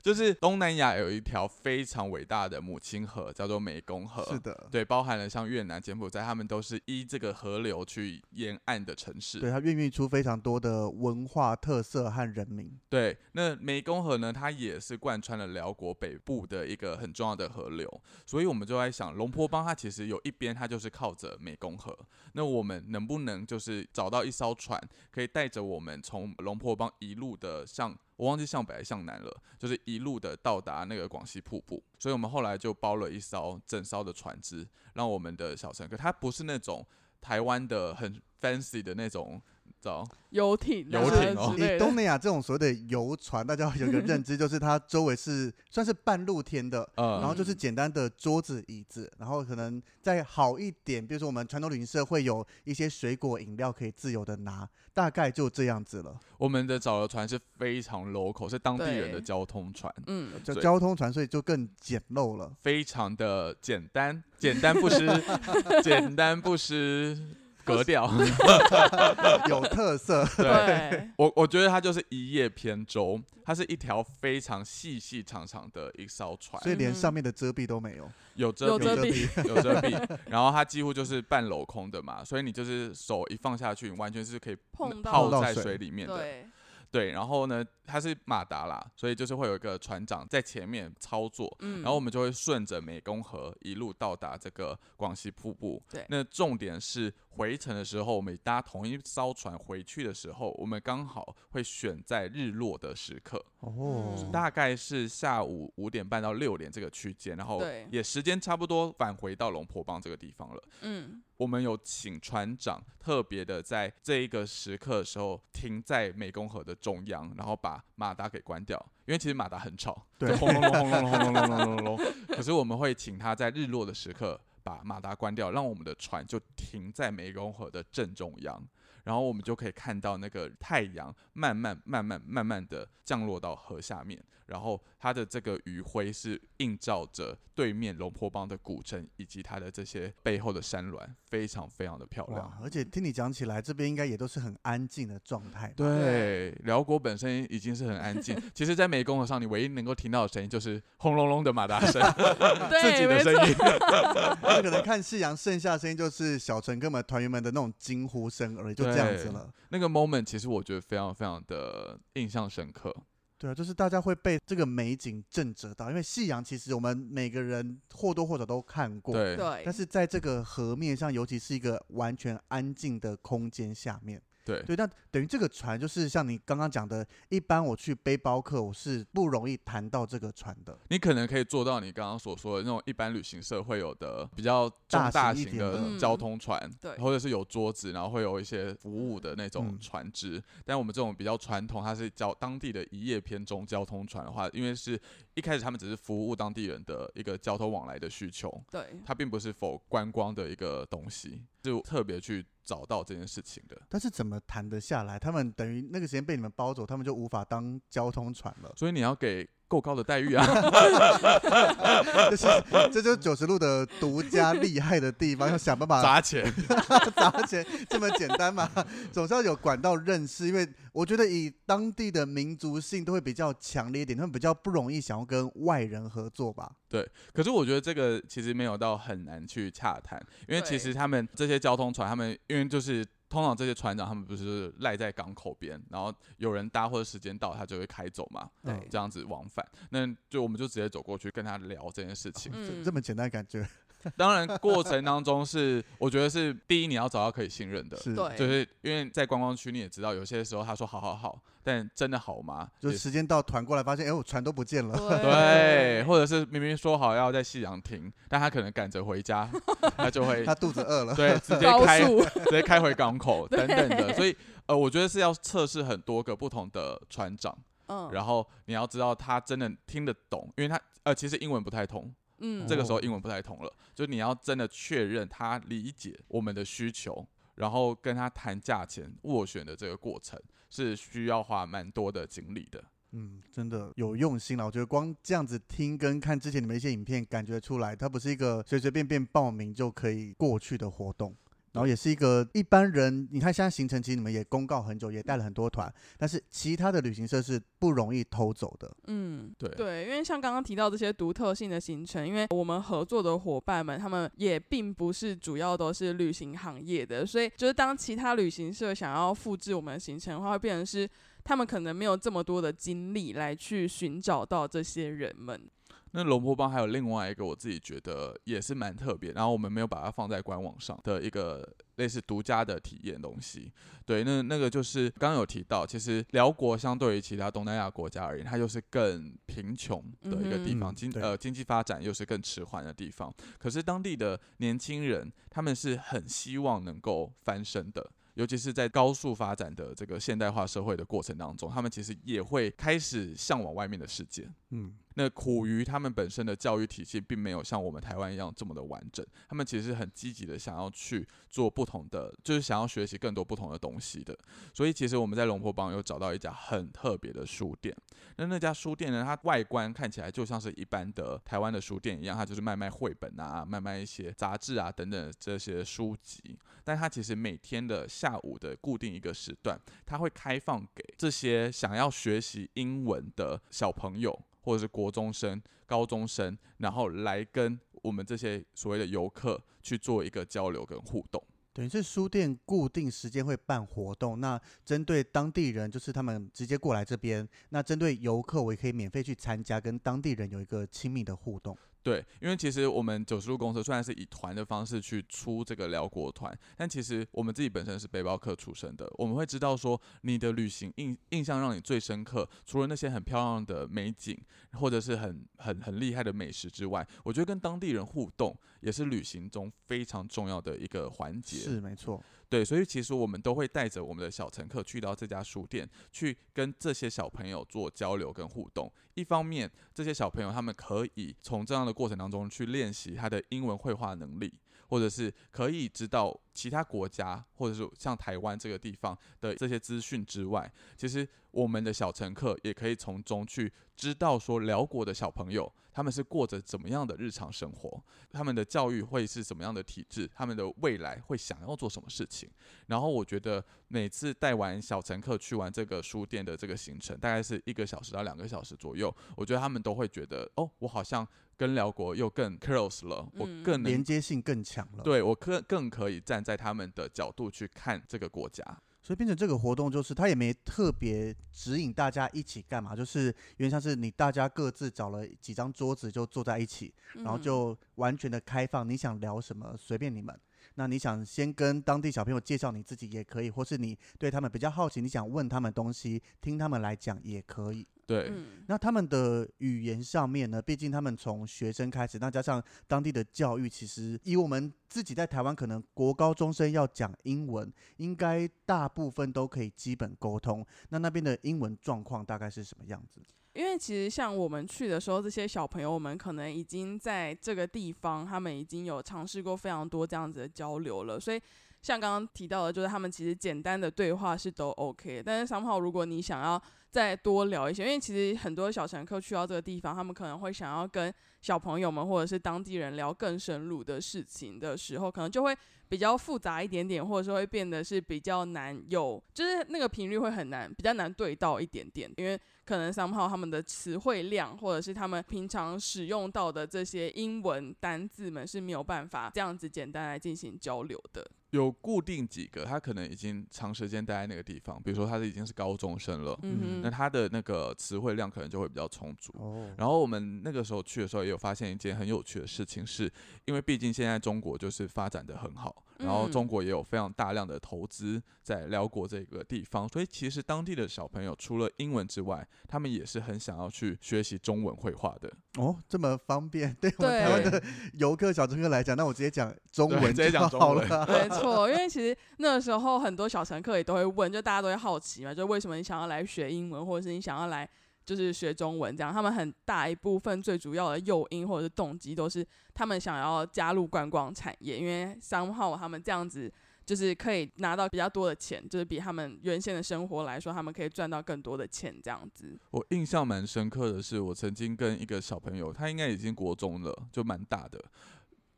就是东南亚有一条非常伟大的母亲河，叫做湄公河。是的，对，包含了像越南、柬埔寨，他们都是依这个河流去沿岸的城市。对它孕育出非常多的文化特色和人民。对，那湄公河呢，它也是贯穿了辽国北部的一个很重要的河流，所以我们就在想，龙坡邦它其实有一边它就是靠着湄公河，那我们能不能就是找到一艘船，可以带着我们从龙坡邦一路的向，我忘记向北还向南了，就是一路的到达那个广西瀑布，所以我们后来就包了一艘整艘的船只，让我们的小乘客，他不是那种台湾的很 fancy 的那种，知道？游艇啊游艇哦以东南亚这种所谓的游船，大家有一个认知，就是它周围是算是半露天的，呃，然后就是简单的桌子、椅子，然后可能再好一点，比如说我们传统旅行社会有一些水果饮料可以自由的拿，大概就这样子了。我们的找的船是非常 local，是当地人的交通船，嗯，对就交通船，所以就更简陋了。非常的简单，简单不失，[laughs] 简单不失。格调。[laughs] 有特色。[laughs] 对，我我觉得它就是一叶扁舟，它是一条非常细细长长的一艘船，所以连嗯上面的遮蔽都没有。有遮有遮蔽，有遮蔽，然后它几乎就是半镂空的嘛，所以你就是手一放下去，你完全是可以碰泡在水水里面的。对，对，然后呢，它是马达啦，所以就是会有一个船长在前面操作，嗯，然后我们就会顺着湄公河一路到达这个广西瀑布。对那重点是回程的时候，我们搭同一艘船回去的时候，我们刚好会选在日落的时刻，哦，嗯大概是下午五点半到六点这个区间，然后对也时间差不多返回到龙婆邦这个地方了。嗯，我们有请船长特别的在这一个时刻的时候停在湄公河的中央，然后把马达给关掉，因为其实马达很吵，对轰隆隆轰隆隆轰隆隆轰隆 [laughs] 隆。可是我们会请他在日落的时刻把马达关掉，让我们的船就停在湄公河的正中央。然后我们就可以看到那个太阳慢慢、慢慢、慢慢的降落到河下面，然后它的这个余晖是映照着对面龙坡邦的古城以及它的这些背后的山峦，非常非常的漂亮。！而且听你讲起来，这边应该也都是很安静的状态。对，辽国本身已经是很安静，其实，在湄公河上，你唯一能够听到的声音就是轰隆隆的马达声，[laughs] 自己的声音。[laughs] 那可能看夕阳剩下的声音就是小陈跟我们团员们的那种惊呼声而已，就这样子了。那个 moment 其实我觉得非常非常的印象深刻。对啊，就是大家会被这个美景震慑到，因为夕阳其实我们每个人或多或少都看过，对对，但是在这个河面上，尤其是一个完全安静的空间下面，对对，那等于这个船就是像你刚刚讲的，一般我去背包客，我是不容易谈到这个船的。你可能可以做到你刚刚所说的那种一般旅行社会有的比较中大大型的的交通船，对或者是有桌子，然后会有一些服务的那种嗯船只。但我们这种比较传统，它是叫当地的一叶偏中交通船的话，因为是一开始他们只是服务当地人的一个交通往来的需求，对，它并不是否观光的一个东西，就特别去找到这件事情的。但是怎么谈得下来？他们等于那个时间被你们包走，他们就无法当交通船了。所以你要给够高的待遇啊！[laughs] 就是这就是九十路的独家厉害的地方，要想办法 [laughs] 砸钱，[laughs] 砸钱这么简单嘛？总是要有管道认识，因为我觉得以当地的民族性都会比较强烈一点，他们比较不容易想要跟外人合作吧。对可是我觉得这个其实没有到很难去洽谈，因为其对实他们这些交通船，他们因为就是通常这些船长他们不是赖在港口边，然后有人搭或者时间到，他就会开走嘛，嗯对。这样子往返，那就我们就直接走过去跟他聊这件事情。这嗯这么简单的感觉 [laughs] 当然过程当中是我觉得是第一你要找到可以信任的。是，对。就是因为在观光区，你也知道，有些时候他说好好好，但真的好吗？也就时间到团过来发现，哎，我船都不见了。对，或者是明明说好要在夕阳停，但他可能赶着回家，[laughs] 他就会他肚子饿了，对 [laughs] 直接高开速，直接开回港口等等的，所以呃，我觉得是要测试很多个不同的船长，嗯，然后你要知道他真的听得懂，因为他呃其实英文不太通，嗯，这个时候英文不太通了，就你要真的确认他理解我们的需求，然后跟他谈价钱斡旋的这个过程是需要花蛮多的精力的。嗯，真的有用心了。我觉得光这样子听跟看之前你们一些影片，感觉出来它不是一个随随便便报名就可以过去的活动。然后也是一个一般人，你看现在行程其实你们也公告很久，也带了很多团，但是其他的旅行社是不容易偷走的。嗯，对对，因为像刚刚提到这些独特性的行程，因为我们合作的伙伴们，他们也并不是主要都是旅行行业的，所以就是当其他旅行社想要复制我们的行程的话，会变成是他们可能没有这么多的精力来去寻找到这些人们。那龙坡帮还有另外一个我自己觉得也是蛮特别，然后我们没有把它放在官网上的一个类似独家的体验东西。对，那那个就是刚刚有提到，其实辽国相对于其他东南亚国家而言，它就是更贫穷的一个地方，经呃经济发展又是更迟缓的地方。可是当地的年轻人，他们是很希望能够翻身的。尤其是在高速发展的这个现代化社会的过程当中，他们其实也会开始向往外面的世界。嗯，那苦于他们本身的教育体系并没有像我们台湾一样这么的完整，他们其实很积极的想要去做不同的，就是想要学习更多不同的东西的。所以其实我们在龙坡邦有找到一家很特别的书店。那那家书店呢，它外观看起来就像是一般的台湾的书店一样，它就是卖卖绘本啊，卖卖一些杂志啊等等这些书籍。但它其实每天的下午的固定一个时段，它会开放给这些想要学习英文的小朋友。或者是国中生、高中生，然后来跟我们这些所谓的游客去做一个交流跟互动。等于是书店固定时间会办活动，那针对当地人，就是他们直接过来这边；那针对游客，我也可以免费去参加，跟当地人有一个亲密的互动。对，因为其实我们九十路公司虽然是以团的方式去出这个辽国团，但其实我们自己本身是背包客出身的，我们会知道说你的旅行印印象让你最深刻，除了那些很漂亮的美景或者是很很很厉害的美食之外，我觉得跟当地人互动也是旅行中非常重要的一个环节。是没错。对，所以其实我们都会带着我们的小乘客去到这家书店，去跟这些小朋友做交流跟互动。一方面，这些小朋友他们可以从这样的过程当中去练习他的英文绘画能力。或者是可以知道其他国家，或者是像台湾这个地方的这些资讯之外，其实我们的小乘客也可以从中去知道说辽国的小朋友他们是过着怎么样的日常生活，他们的教育会是怎么样的体制，他们的未来会想要做什么事情。然后我觉得每次带完小乘客去完这个书店的这个行程，大概是一个小时到两个小时左右，我觉得他们都会觉得哦，我好像。跟辽国又更 close 了，我更连接性更强了。对我可更可以站在他们的角度去看这个国家，所以变成这个活动就是他也没特别指引大家一起干嘛，就是因为像是你大家各自找了几张桌子就坐在一起，然后就完全的开放，你想聊什么随便你们。那你想先跟当地小朋友介绍你自己也可以，或是你对他们比较好奇，你想问他们东西，听他们来讲也可以。对，那他们的语言上面呢？毕竟他们从学生开始，那加上当地的教育，其实以我们自己在台湾，可能国高中生要讲英文，应该大部分都可以基本沟通。那那边的英文状况大概是什么样子？因为其实像我们去的时候，这些小朋友，们可能已经在这个地方，他们已经有尝试过非常多这样子的交流了，所以。像刚刚提到的，就是他们其实简单的对话是都 OK，但是三号如果你想要再多聊一些，因为其实很多小乘客去到这个地方，他们可能会想要跟小朋友们或者是当地人聊更深入的事情的时候，可能就会比较复杂一点点，或者说会变得是比较难有，就是那个频率会很难，比较难对到一点点，因为可能三号他们的词汇量或者是他们平常使用到的这些英文单字们是没有办法这样子简单来进行交流的。有固定几个，他可能已经长时间待在那个地方，比如说他是已经是高中生了，那他的那个词汇量可能就会比较充足。然后我们那个时候去的时候，也有发现一件很有趣的事情，是因为毕竟现在中国就是发展的很好。然后中国也有非常大量的投资在辽国这个地方，所以其实当地的小朋友除了英文之外，他们也是很想要去学习中文绘画的。哦，这么方便，[laughs] 对我们台湾的游客小乘客来讲，那我直接讲中文，直接讲好了。没错，因为其实那个时候很多小乘客也都会问，就大家都会好奇嘛，就为什么你想要来学英文，或者是你想要来。就是学中文这样，他们很大一部分最主要的诱因或者是动机都是他们想要加入观光产业，因为三号他们这样子就是可以拿到比较多的钱，就是比他们原先的生活来说，他们可以赚到更多的钱这样子。我印象蛮深刻的是，我曾经跟一个小朋友，他应该已经国中了，就蛮大的。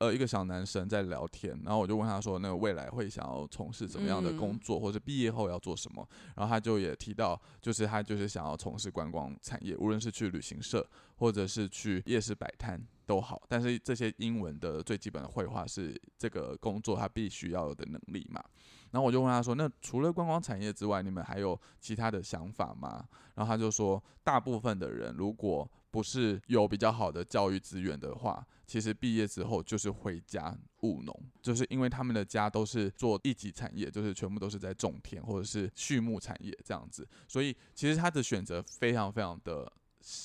呃，一个小男生在聊天，然后我就问他说：“那个未来会想要从事怎么样的工作，或者毕业后要做什么？”然后他就也提到，就是他就是想要从事观光产业，无论是去旅行社，或者是去夜市摆摊都好。但是这些英文的最基本的绘画是这个工作他必须要有的能力嘛？然后我就问他说：“那除了观光产业之外，你们还有其他的想法吗？”然后他就说：“大部分的人如果……”不是有比较好的教育资源的话，其实毕业之后就是回家务农，就是因为他们的家都是做一级产业，就是全部都是在种田或者是畜牧产业这样子，所以其实他的选择非常非常的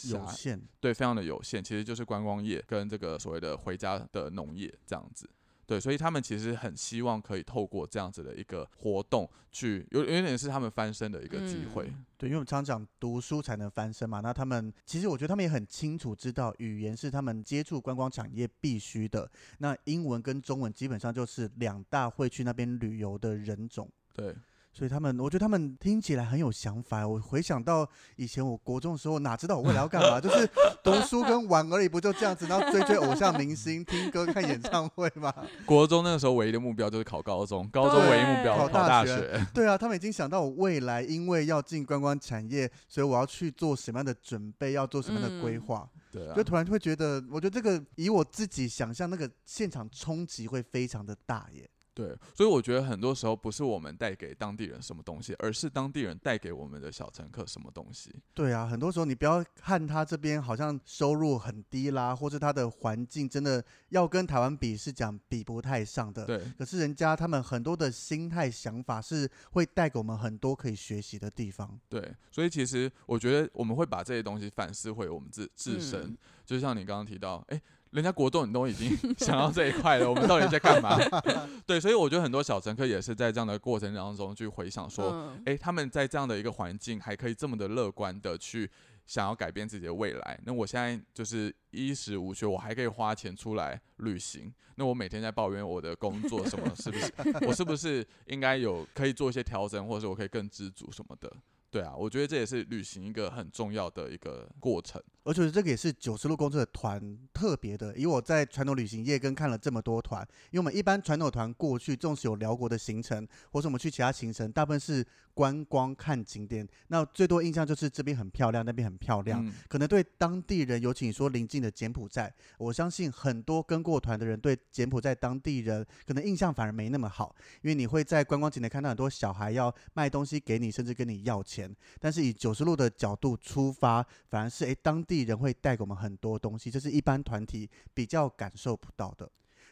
有限，对，非常的有限，其实就是观光业跟这个所谓的回家的农业这样子。对，所以他们其实很希望可以透过这样子的一个活动，去有有点是他们翻身的一个机会。嗯对，因为我们常讲读书才能翻身嘛，那他们其实我觉得他们也很清楚知道语言是他们接触观光产业必须的。那英文跟中文基本上就是两大会去那边旅游的人种。对，所以他们，我觉得他们听起来很有想法。我回想到以前我国中的时候，哪知道我未来要干嘛？就是 [laughs] 读书跟玩而已，不就这样子？然后追追偶像明星，听歌、看演唱会嘛？[laughs] 国中那个时候唯一的目标就是考高中，高中唯一目标考考大学大学。对啊，他们已经想到我未来因为要进观光产业，所以我要去做什么样的准备，要做什么样的规嗯划。对啊就，突然会觉得，我觉得这个以我自己想象，那个现场冲击会非常的大耶。对，所以我觉得很多时候不是我们带给当地人什么东西，而是当地人带给我们的小乘客什么东西。对啊，很多时候你不要看他这边好像收入很低啦，或是他的环境真的要跟台湾比是讲比不太上的。对，可是人家他们很多的心态想法是会带给我们很多可以学习的地方。对，所以其实我觉得我们会把这些东西反思回我们自自身，嗯就像你刚刚提到，哎、人家国栋你都已经 [laughs] 想到这一块了，我们到底在干嘛？[laughs] 对，所以我觉得很多小乘客也是在这样的过程当中去回想说，嗯哎、他们在这样的一个环境还可以这么的乐观的去想要改变自己的未来。那我现在就是衣食无缺，我还可以花钱出来旅行。那我每天在抱怨我的工作什么，是不是？[laughs] 我是不是应该有可以做一些调整，或者是我可以更知足什么的？对啊，我觉得这也是旅行一个很重要的一个过程。而且这个也是九十路公车的团特别的，以我在传统旅行业跟看了这么多团，因为我们一般传统团过去，纵使有辽国的行程，或是我们去其他行程，大部分是观光看景点，那最多印象就是这边很漂亮，那边很漂亮。嗯，可能对当地人，尤其你说邻近的柬埔寨，我相信很多跟过团的人对柬埔寨当地人可能印象反而没那么好，因为你会在观光景点看到很多小孩要卖东西给你，甚至跟你要钱。但是以九十路的角度出发，反而是诶当地人会带给我们很多东西，这是一般团体比较感受不到的。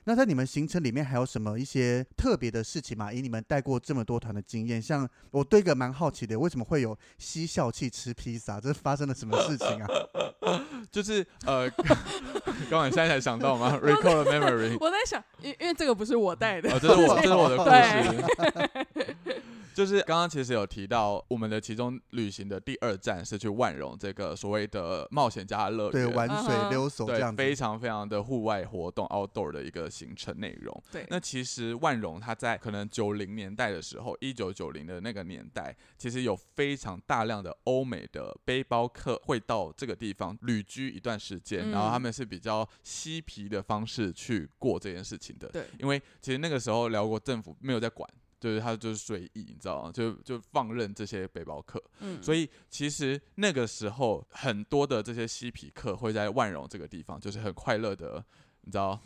那在你们行程里面还有什么一些特别的事情吗？以你们带过这么多团的经验，像我对一个蛮好奇的，为什么会有嬉笑气吃披萨？这发生了什么事情啊？[laughs] 就是呃，刚刚你现在才想到吗？Recall a memory。我在想，因因为这个不是我带的，哦，这是我，这是我的故事。就是刚刚其实有提到，我们的其中旅行的第二站是去万荣这个所谓的冒险家乐对，园，玩水溜手这样对，子。非常非常的户外活动 outdoor 的一个行程内容。对，那其实万荣它在可能九零年代的时候，一九九零的那个年代，其实有非常大量的欧美的背包客会到这个地方旅居一段时间，嗯然后他们是比较嬉皮的方式去过这件事情的。对，因为其实那个时候辽国政府没有在管。就是他就是随意，你知道吗？就就放任这些背包客，嗯，所以其实那个时候很多的这些嬉皮客会在万荣这个地方，就是很快乐的，你知道，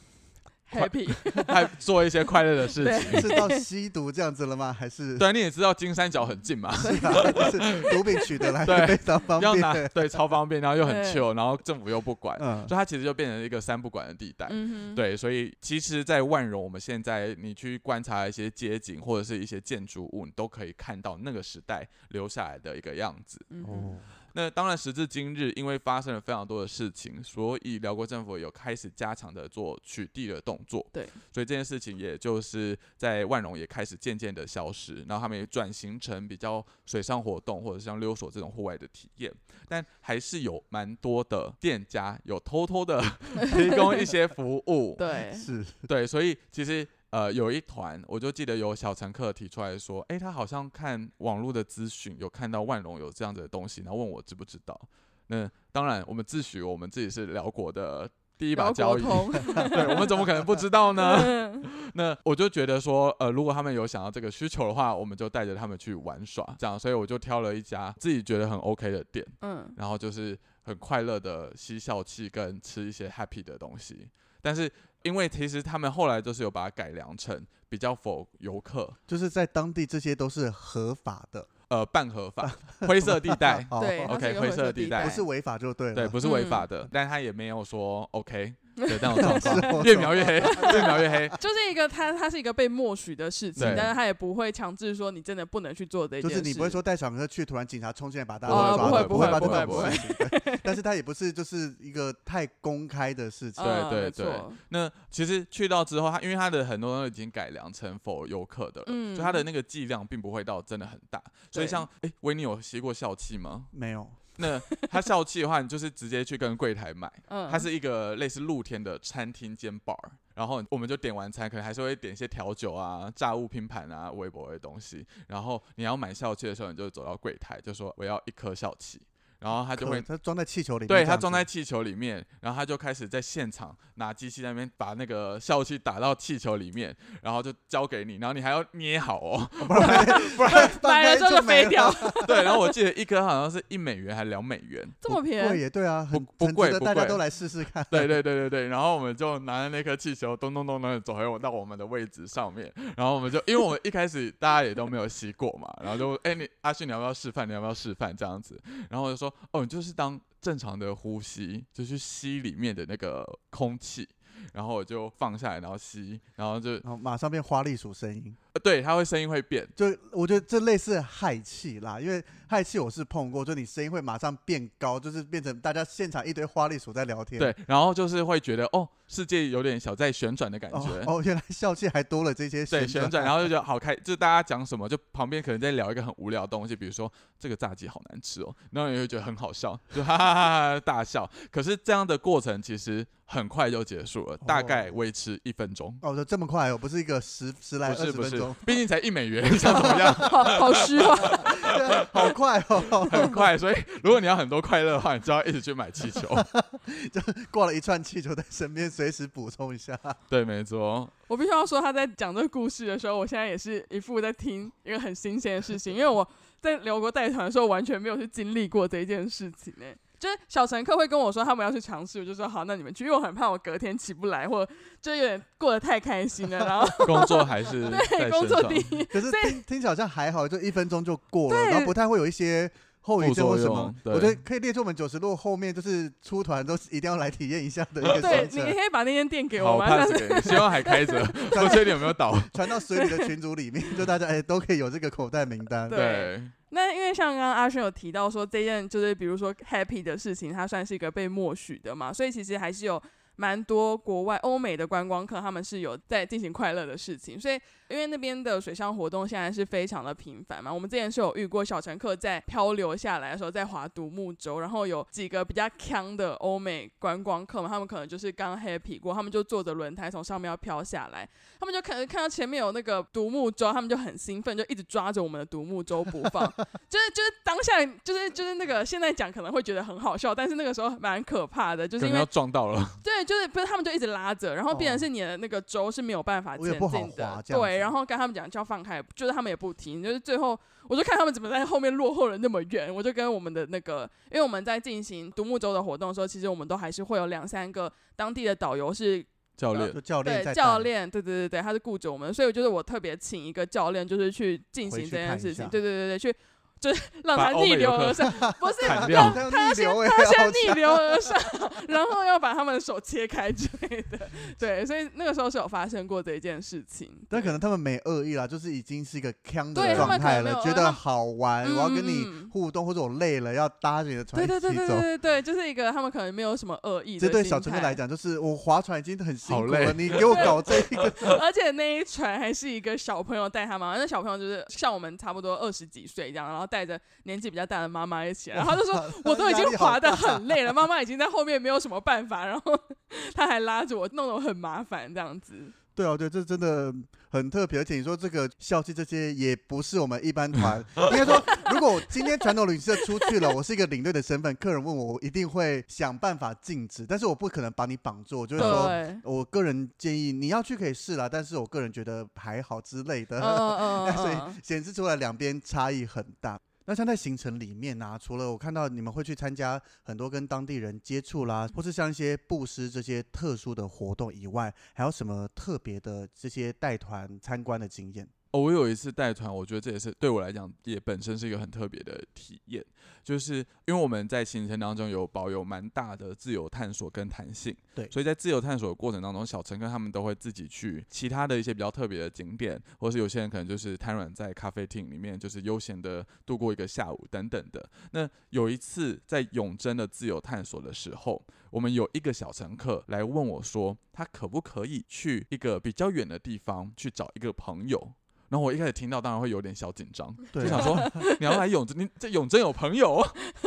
happy，[laughs] 还做一些快乐的事情。是到吸毒这样子了吗？还是对，你也知道金三角很近嘛，[laughs] 是啊，就是毒品取得来 [laughs] 对非常方要拿便。对超方便，然后又很对 chill，然后政府又不管，嗯所以它其实就变成一个三不管的地带。嗯，对，所以其实，在万荣，我们现在你去观察一些街景或者是一些建筑物，你都可以看到那个时代留下来的一个样子。哦，那当然，时至今日，因为发生了非常多的事情，所以辽国政府有开始加强的做取缔的动作。对，所以这件事情也就是在万荣也开始渐渐的消失，然后他们也转型成比较水上活动或者像溜索这种户外的体验，但还是有蛮多的店家有偷偷的 [laughs] 提供一些服务。对，是对，所以其实呃有一团，我就记得有小乘客提出来说，诶，他好像看网络的资讯，有看到万荣有这样子的东西，然后问我知不知道。那当然，我们自诩我们自己是辽国的第一把交椅，[laughs] 对我们怎么可能不知道呢？嗯 [laughs] 那我就觉得说，呃，如果他们有想要这个需求的话，我们就带着他们去玩耍，这样，所以我就挑了一家自己觉得很 OK 的店，嗯，然后就是很快乐的嬉笑气跟吃一些 happy 的东西。但是因为其实他们后来就是有把它改良成比较否游客，就是在当地这些都是合法的，呃，半合法灰色地带，好对 OK，灰色地地带不是违法就对了。对，不是违法嗯的，但他也没有说 OK，的那种状是况，我越描越黑，[laughs] 越描越黑。就是一个他，他是一个被默许的事情，但是他也不会强制说你真的不能去做这件事。就是你不会说带小朋友去，突然警察冲进来把大家抓走，不会不会不会不会这种事情。对但是他也不是就是一个太公开的事情。对嗯对对那其实去到之后，他因为他的很多都已经改良成否游客的了，嗯所以它的那个剂量并不会到真的很大。所以像哎，维尼有吸过笑气吗？没有，那它笑气的话，你就是直接去跟柜台买，嗯，它是一个类似露天的餐厅兼 bar，然后我们就点完餐，可能还是会点一些调酒啊、炸物拼盘啊、微博的东西。然后你要买笑气的时候，你就走到柜台，就说我要一颗笑气，然后他就会他装在气球里面，对，他装在气球里面，然后他就开始在现场拿机器在那边把那个笑气打到气球里面，然后就交给你，然后你还要捏好哦。[laughs] 不然 [laughs] 不然买了之后就飞掉，[laughs] 对，然后我记得一颗好像是一美元还两美元。这么便宜，对啊，很不不贵大家都来试试看。对对对对对，然后我们就拿着那颗气球咚咚咚咚走回我到我们的位置上面，然后我们就因为我们一开始大家也都没有吸过嘛，然后就哎、你阿旭你要不要示范？你要不要示范这样子？然后我就说哦，就是当正常的呼吸，就去吸里面的那个空气。然后我就放下来，然后吸，然后就然后马上变花栗鼠声音，对，它会声音会变，就我觉得这类似氦气啦，因为氦气我是碰过，就你声音会马上变高，就是变成大家现场一堆花栗鼠在聊天。对，然后就是会觉得哦，世界有点小在旋转的感哦觉。哦，原来笑气还多了这些 [laughs] 对，旋转，然后就觉得好开，就大家讲什么，就旁边可能在聊一个很无聊的东西，比如说这个炸鸡好难吃哦，然后你会觉得很好笑，就哈哈哈哈大笑。可是这样的过程其实很快就结束了，大概维持一分钟。哦，就这么快哦，不是一个十十来二不是不是毕竟才一美元，[laughs] 想怎么样？[laughs] 好好虚啊。对好快哦，很快，所以如果你要很多快乐的话，你就要一直去买气球。[laughs] 就挂了一串气球在身边，随时补充一下。对，没错。我必须要说，他在讲这个故事的时候，我现在也是一副在听一个很新鲜的事情，因为我在留国带团的时候完全没有去经历过这一件事情呢、就是小乘客会跟我说他们要去尝试，我就说好，那你们去，因为我很怕我隔天起不来，或者就有点过得太开心了，然后 [laughs] 工作还是 [laughs] 对工作第一，可是听听起来好像还好，就一分钟就过了，然后不太会有一些后遗症或什么我觉得可以列出我们九十路后面就是出团都一定要来体验一下的一个对你可以把那间店给我吗？pass 但是，希望还开着，[laughs] 不确定有没有倒。传到水里的群组里面，[laughs] 就大家哎都可以有这个口袋名单。对对，那因为像刚刚阿轩有提到说，这件就是比如说 happy 的事情，它算是一个被默许的嘛，所以其实还是有蛮多国外欧美的观光客，他们是有在进行快乐的事情，所以因为那边的水上活动现在是非常的频繁嘛，我们之前是有遇过小乘客在漂流下来的时候在划独木舟，然后有几个比较强的欧美观光客嘛，他们可能就是刚 happy 过，他们就坐着轮胎从上面要飘下来，他们就可能看到前面有那个独木舟，他们就很兴奋，就一直抓着我们的独木舟不放，[laughs] 就是就是当下就是就是那个现在讲可能会觉得很好笑，但是那个时候蛮可怕的，就是因为要撞到了。对，就是不是他们就一直拉着，然后变成是你的那个舟是没有办法前进的对，子然后跟他们讲叫放开，就是他们也不听，就是最后我就看他们怎么在后面落后了那么远，我就跟我们的那个，因为我们在进行独木舟的活动的时候，其实我们都还是会有两三个当地的导游是教练就教练对，教练，对对对对，他是顾着我们，所以我觉得我特别请一个教练，就是去进行这件事情，对对对对，去就是让他逆流而上，[laughs] 不是让掉他要逆流哎，他先逆流而上，然后要把他们的手切开之类的。对，所以那个时候是有发生过这一件事情。但可能他们没恶意啦，就是已经是一个腔的状态了，觉得好玩，我要跟你嗯互动，或者我累了要搭着你的船对一起走对对对对。对对，就是一个他们可能没有什么恶意这对小乘客来，讲，就是我划船已经很辛苦了，你给我搞这一个，[laughs] 而且那一船还是一个小朋友带他们，那小朋友就是像我们差不多二十几岁这样，然后带着年纪比较大的妈妈一起来，然后他就说我都已经滑得很累了，妈妈已经在后面没有什么办法，然后他还拉着我，弄得我很麻烦这样子。对啊，对，这真的很特别，而且你说这个校气这些也不是我们一般团，[laughs] 应该说，如果今天传统旅行社出去了，我是一个领队的身份，客人问我，我一定会想办法禁止，但是我不可能把你绑住，我就是说。我个人建议你要去可以试啦，但是我个人觉得还好之类的，嗯嗯嗯 [laughs] 所以嗯，显示出来两边差异很大。那像在行程里面啊，除了我看到你们会去参加很多跟当地人接触啦，或是像一些布施这些特殊的活动以外，还有什么特别的这些带团参观的经验？哦，我有一次带团，我觉得这也是对我来讲也本身是一个很特别的体验，就是因为我们在行程当中有保有蛮大的自由探索跟弹性，对所以在自由探索的过程当中，小乘客他们都会自己去其他的一些比较特别的景点，或是有些人可能就是瘫软在咖啡厅里面，就是悠闲的度过一个下午等等的。那有一次在永贞的自由探索的时候，我们有一个小乘客来问我说，他可不可以去一个比较远的地方去找一个朋友？然后我一开始听到，当然会有点小紧张，就想说 [laughs] 你要来永贞，你这永贞有朋友？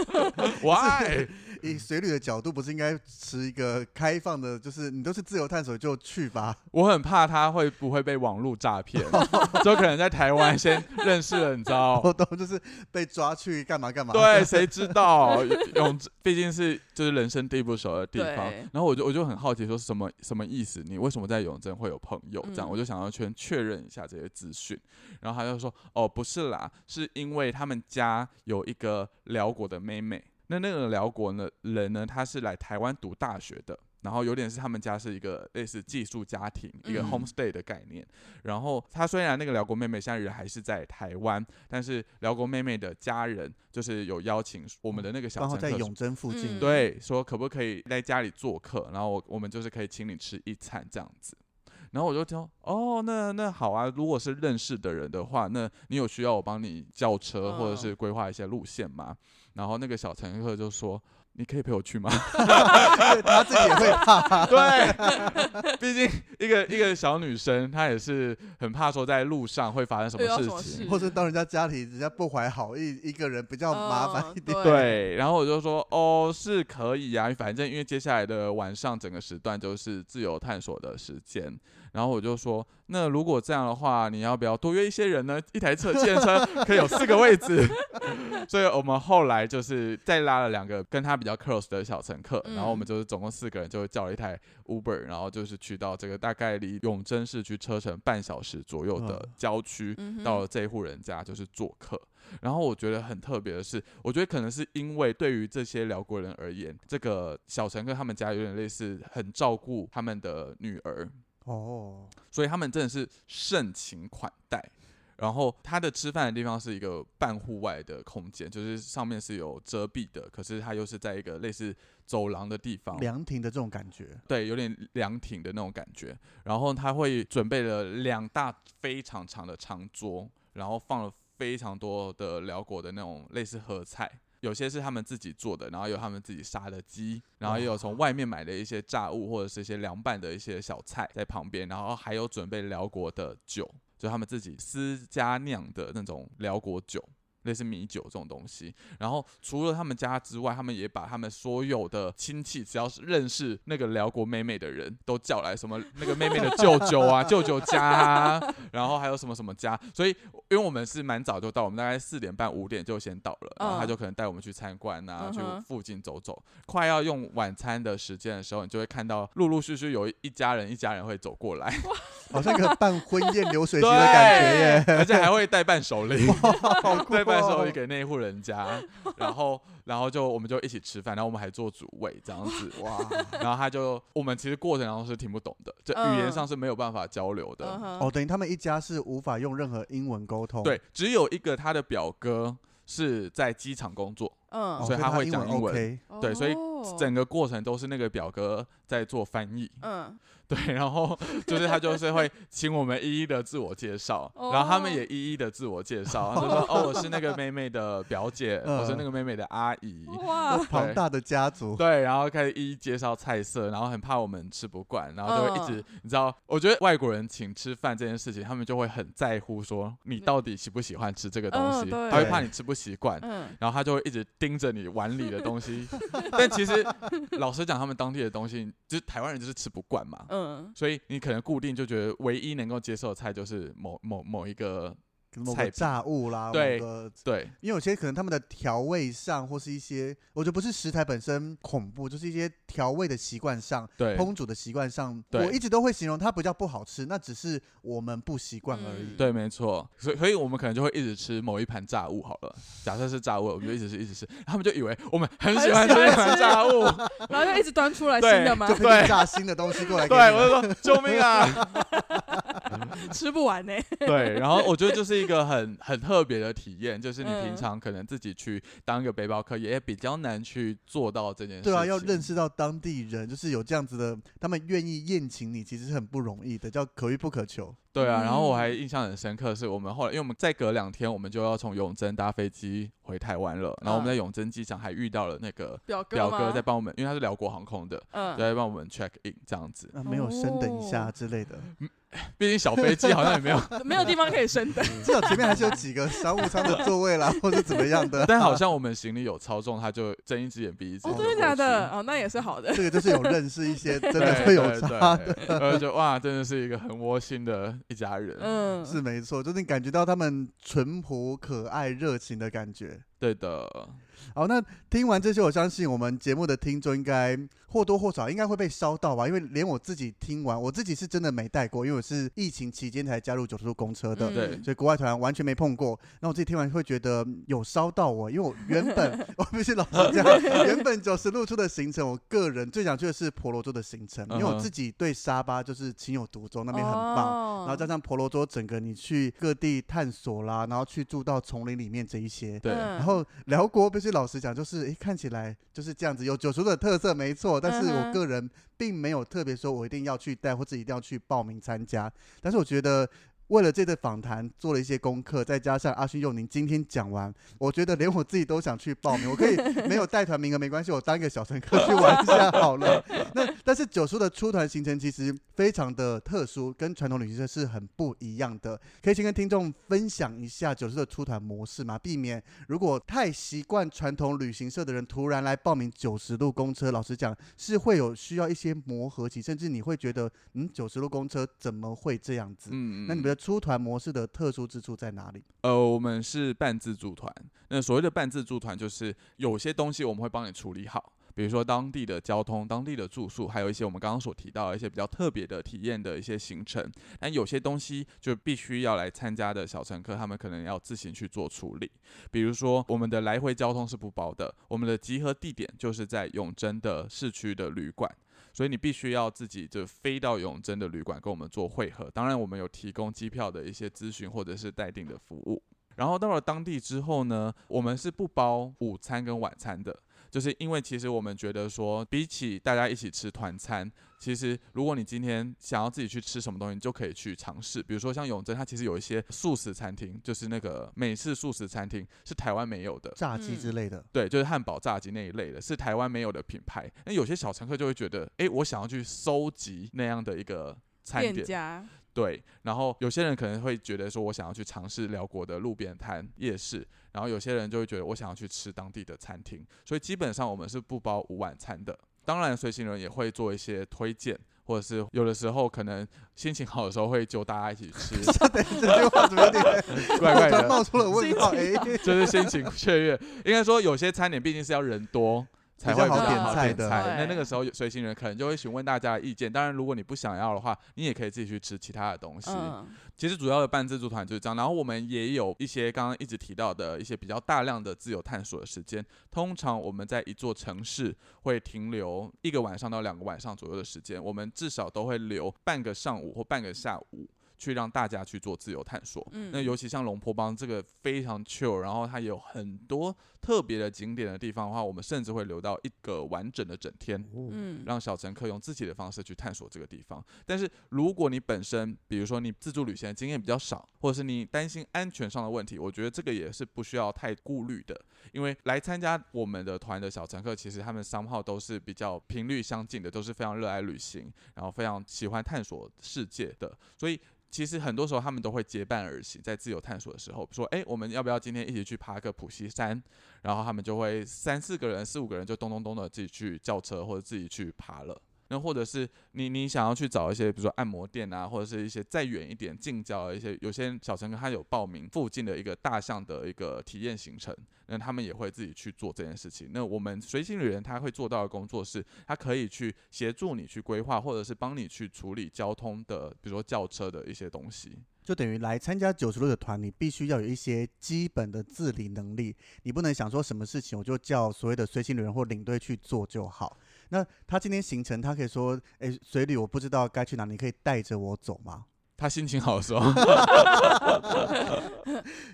[laughs] Why？以水旅的角度，不是应该持一个开放的，就是你都是自由探索就去吧？我很怕他会不会被网络诈骗，[laughs] 就可能在台湾先认识了，你知道？我都就是被抓去干嘛干嘛。对，谁知道永毕竟是就是人生地不熟的地方，然后我就我就很好奇，说什么什么意思？你为什么在永贞会有朋友？这样、嗯我就想要先确认一下这些资讯，然后他就说哦不是啦，是因为他们家有一个辽国的妹妹，那那个辽国呢人呢，他是来台湾读大学的。然后有点是他们家是一个类似寄宿家庭，一个嗯 homestay 的概念。然后他虽然那个辽国妹妹现在人还是在台湾，但是辽国妹妹的家人就是有邀请我们的那个小在永贞附近。嗯对，说可不可以在家里做客，然后我我们就是可以请你吃一餐这样子。然后我就听，哦，那那好啊，如果是认识的人的话，那你有需要我帮你叫车或者是规划一些路线吗？然后那个小乘客就说，你可以陪我去吗？[laughs] 对他自己也会怕。[laughs] 对，毕竟一个一个小女生，她也是很怕说在路上会发生什么事情事。或者到人家家里，人家不怀好意，一个人比较麻烦一点。嗯对，然后我就说哦，是可以啊，反正因为接下来的晚上整个时段就是自由探索的时间，然后我就说，那如果这样的话，你要不要多约一些人呢？一台车，计程车可以有四个位置，[laughs] 所以我们后来就是再拉了两个跟他比较 close 的小乘客，然后我们嗯就是总共四个人，就叫了一台 Uber，然后就是去到这个大概离永贞市区车程半小时左右的嗯郊区，嗯到了这一户人家就是做客。然后我觉得很特别的是，我觉得可能是因为对于这些辽国人而言，这个小乘客他们家有点类似很照顾他们的女儿，哦，所以他们真的是盛情款待。然后他的吃饭的地方是一个半户外的空间，就是上面是有遮蔽的，可是他又是在一个类似走廊的地方，凉亭的这种感觉。对，有点凉亭的那种感觉。然后他会准备了两大非常长的长桌，然后放了非常多的辽国的那种类似合菜，有些是他们自己做的，然后有他们自己杀的鸡，然后也有从外面买的一些炸物或者是一些凉拌的一些小菜在旁边，然后还有准备辽国的酒，就他们自己私家酿的那种辽国酒。类似米酒这种东西，然后除了他们家之外，他们也把他们所有的亲戚，只要是认识那个辽国妹妹的人都叫来，什么 [laughs] 那个妹妹的舅舅啊、舅舅家啊，然后还有什么什么家，所以因为我们是蛮早就到，我们大概四点半五点就先到了，然后他嗯。就可能带我们去参观啊，去附近走走。快要用晚餐的时间的时候，你就会看到陆陆续续有一家人一家人会走过来，[laughs] 好像一个办婚宴流水席的感觉耶，而且还会带伴手礼。[laughs] 好酷对伴手哦礼给那一户人家，然后然后就我们就一起吃饭，然后我们还做主位这样子，哇，然后他就我们其实过程当中是听不懂的，就语言嗯上是没有办法交流的，哦，等于他们一家是无法用任何英文沟通。对，只有一个他的表哥是在机场工作，哦，嗯，所以他会英讲英文。对所以哦整个过程都是那个表哥在做翻译，嗯。[laughs] 对，然后 [laughs] 就是他就是会请我们一一的自我介绍，然后他们哦也一一的自我介绍，他就说 [laughs] 哦我是那个妹妹的表姐，我是那嗯个妹妹的阿姨，哇，庞大的家族，对，然后开始一一介绍菜色，然后很怕我们吃不惯，然后就会一直，嗯。你知道，我觉得外国人请吃饭这件事情，他们就会很在乎说你到底喜不喜欢吃这个东西，他会怕你吃不习惯，嗯。然后他就会一直盯着你碗里的东西。但其实老实讲，他们当地的东西，就是台湾人就是吃不惯嘛，嗯。所以你可能固定就觉得唯一能够接受的菜就是某某某一个，某个炸物啦，对对因为有些可能他们的调味上，或是一些，我觉得不是食材本身恐怖，就是一些调味的习惯上、对烹煮的习惯上，对我一直都会形容它不叫不好吃，那只是我们不习惯而已。嗯对，没错，所以所以我们可能就会一直吃某一盘炸物好了。假设是炸物，我们就一直吃一直吃，他们就以为我们很喜欢吃炸物。然后就一直端出来新的吗就？可以炸新的东西过来 [laughs] 对，我就说 [laughs] 救命啊！[laughs] 吃不完呢、对，然后我觉得就是一个很很特别的体验，就是你平嗯常可能自己去当一个背包客，也比较难去做到这件事情。对啊，要认识到当地人，就是有这样子的，他们愿意宴请你，其实是很不容易的，叫可遇不可求。对啊，然后我还嗯印象很深刻，是我们后来，因为我们再隔两天，我们就要从永贞搭飞机回台湾了，然后我们在嗯永贞机场还遇到了那个表哥表哥在帮我们，因为他是辽国航空的，嗯，在帮我们 check in 这样子。啊，没有升等一下哦之类的，[laughs] 毕竟小飞机好像也没有，[laughs] 没有地方可以升等。至少前面还是有几个商务舱的座位啦，或者怎么样的。[laughs] 但好像我们行李有超重，他就睁一只眼闭一只哦，眼。真的假的？？哦，那也是好的。这个就是有认识一些真真的会有差的，的，我就哇，真的是一个很窝心的一家人。嗯，是没错，就是你感觉到他们淳朴、可爱、热情的感觉。对的，好，那听完这些，我相信我们节目的听众应该或多或少应该会被烧到吧，因为连我自己听完，我自己是真的没带过，因为我是疫情期间才加入九十度公车的。嗯。对。所以国外团完全没碰过，那我自己听完会觉得嗯有烧到我，因为我原本 [laughs] 我必须老实讲，[laughs] 原本九十路出的行程，我个人最想去的是婆罗洲的行程，因为我自己对沙巴就是情有独钟，那边很棒。哦。然后加上婆罗洲整个你去各地探索啦，然后去住到丛林里面这一些，对。嗯。然后辽国必须老实讲，就是诶看起来就是这样子，有九叔的特色没错，但是我个人并没有特别说我一定要去带或者一定要去报名参加，但是我觉得。为了这次访谈做了一些功课，再加上阿勋佑宁今天讲完，我觉得连我自己都想去报名。我可以 [laughs] 没有带团名额没关系，我当一个小乘客去玩一下好了。[laughs] 那但是九叔的出团行程其实非常的特殊，跟传统旅行社是很不一样的。可以先跟听众分享一下九叔的出团模式嘛，避免如果太习惯传统旅行社的人突然来报名九十路公车，老实讲是会有需要一些磨合期，甚至你会觉得，嗯，九十路公车怎么会这样子？嗯，那你们的出团模式的特殊之处在哪里？呃，我们是半自助团。那所谓的半自助团，就是有些东西我们会帮你处理好，比如说当地的交通、当地的住宿，还有一些我们刚刚所提到的一些比较特别的体验的一些行程。但有些东西就必须要来参加的小乘客，他们可能要自行去做处理。比如说，我们的来回交通是不包的，我们的集合地点就是在永贞的市区的旅馆。所以你必须要自己就飞到永贞的旅馆跟我们做会合。当然，我们有提供机票的一些咨询或者是待定的服务。然后到了当地之后呢，我们是不包午餐跟晚餐的，就是因为其实我们觉得说，比起大家一起吃团餐，其实如果你今天想要自己去吃什么东西，你就可以去尝试。比如说像永贞，它其实有一些素食餐厅，就是那个美式素食餐厅，是台湾没有的。炸鸡之类的，对，就是汉堡、炸鸡那一类的，是台湾没有的品牌。那有些小乘客就会觉得，诶，我想要去收集那样的一个餐点，店家，对。然后有些人可能会觉得说，我想要去尝试辽国的路边摊、夜市。然后有些人就会觉得，我想要去吃当地的餐厅。所以基本上我们是不包午晚餐的。当然，随行人也会做一些推荐，或者是有的时候可能心情好的时候会就大家一起吃，[laughs] 对这句话怎么有点 [laughs] 怪怪的。[laughs] 冒出了问号？哎，就是心情雀跃。应该说，有些餐点毕竟是要人多才会比较好点好菜的。那那个时候随行人可能就会询问大家的意见。当然，如果你不想要的话，你也可以自己去吃其他的东西。嗯，其实主要的半自助团就是这样。然后我们也有一些刚刚一直提到的一些比较大量的自由探索的时间。通常我们在一座城市会停留一个晚上到两个晚上左右的时间，我们至少都会留半个上午或半个下午。去让大家去做自由探索，嗯那尤其像龙坡邦这个非常 chill，然后它也有很多特别的景点的地方的话，我们甚至会留到一个完整的整天，嗯，让小乘客用自己的方式去探索这个地方。但是如果你本身，比如说你自助旅行的经验比较少，或者是你担心安全上的问题，我觉得这个也是不需要太顾虑的。因为来参加我们的团的小乘客，其实他们商号都是比较频率相近的，都是非常热爱旅行，然后非常喜欢探索世界的，所以。其实很多时候他们都会结伴而行，在自由探索的时候，说，哎，我们要不要今天一起去爬个普西山？然后他们就会三四个人、四五个人就咚咚咚的自己去叫车或者自己去爬了。那或者是你你想要去找一些，比如说按摩店啊，或者是一些再远一点近郊的一些，有些小乘客他有报名附近的一个大象的一个体验行程，那他们也会自己去做这件事情。那我们随行旅人他会做到的工作是，他可以去协助你去规划，或者是帮你去处理交通的，比如说轿车的一些东西。就等于来参加九十六的团，你必须要有一些基本的自理能力，你不能想说什么事情我就叫所谓的随行旅人或领队去做就好。那他今天行程，他可以说，哎，随旅我不知道该去哪，你可以带着我走吗？他心情好的时候，[laughs]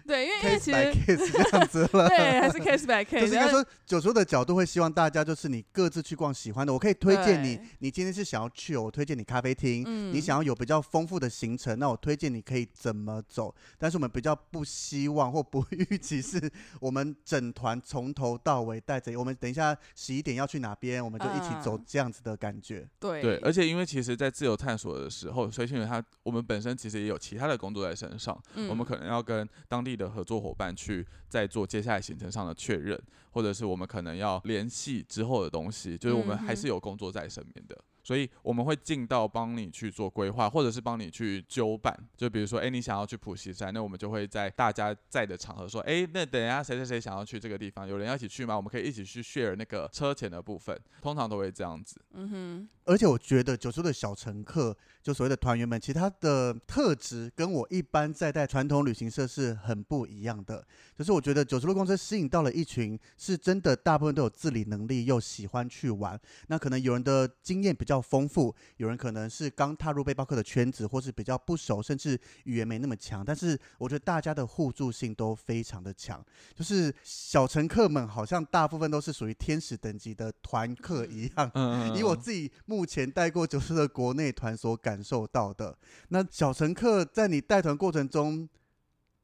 对，因为因为 case 其 by 实 case 这样子了。[laughs] 对还是 case by 就 case，但是应该说，九叔的角度会希望大家就是你各自去逛喜欢的。我可以推荐你对，你今天是想要去，我推荐你咖啡厅；嗯你想要有比较丰富的行程，那我推荐你可以怎么走。但是我们比较不希望或不预期是我们整团从头到尾带着我们等一下十一点要去哪边，我们就一起走嗯这样子的感觉。对对，而且因为其实，在自由探索的时候，随行员他我们本身其实也有其他的工作在身上，我们嗯可能要跟当地的合作伙伴去再做接下来行程上的确认，或者是我们可能要联系之后的东西，就是我们还是有工作在身边的。所以我们会尽到帮你去做规划，或者是帮你去纠办。就比如说，哎、你想要去普西山，那我们就会在大家在的场合说，哎、那等一下谁谁谁想要去这个地方，有人要一起去吗？我们可以一起去 share 那个车钱的部分，通常都会这样子。嗯哼，而且我觉得九叔的小乘客，就所谓的团员们，其实他的特质跟我一般在带传统旅行社是很不一样的。就是我觉得九十路公车吸引到了一群是真的大部分都有自理能力又喜欢去玩。那可能有人的经验比较丰富，有人可能是刚踏入背包客的圈子，或是比较不熟，甚至语言没那么强。但是我觉得大家的互助性都非常的强。就是小乘客们好像大部分都是属于天使等级的团客一样。嗯以我自己目目前带过九十的国内团所感受到的，那小乘客在你带团过程中，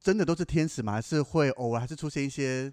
真的都是天使吗？还是会偶尔还是出现一些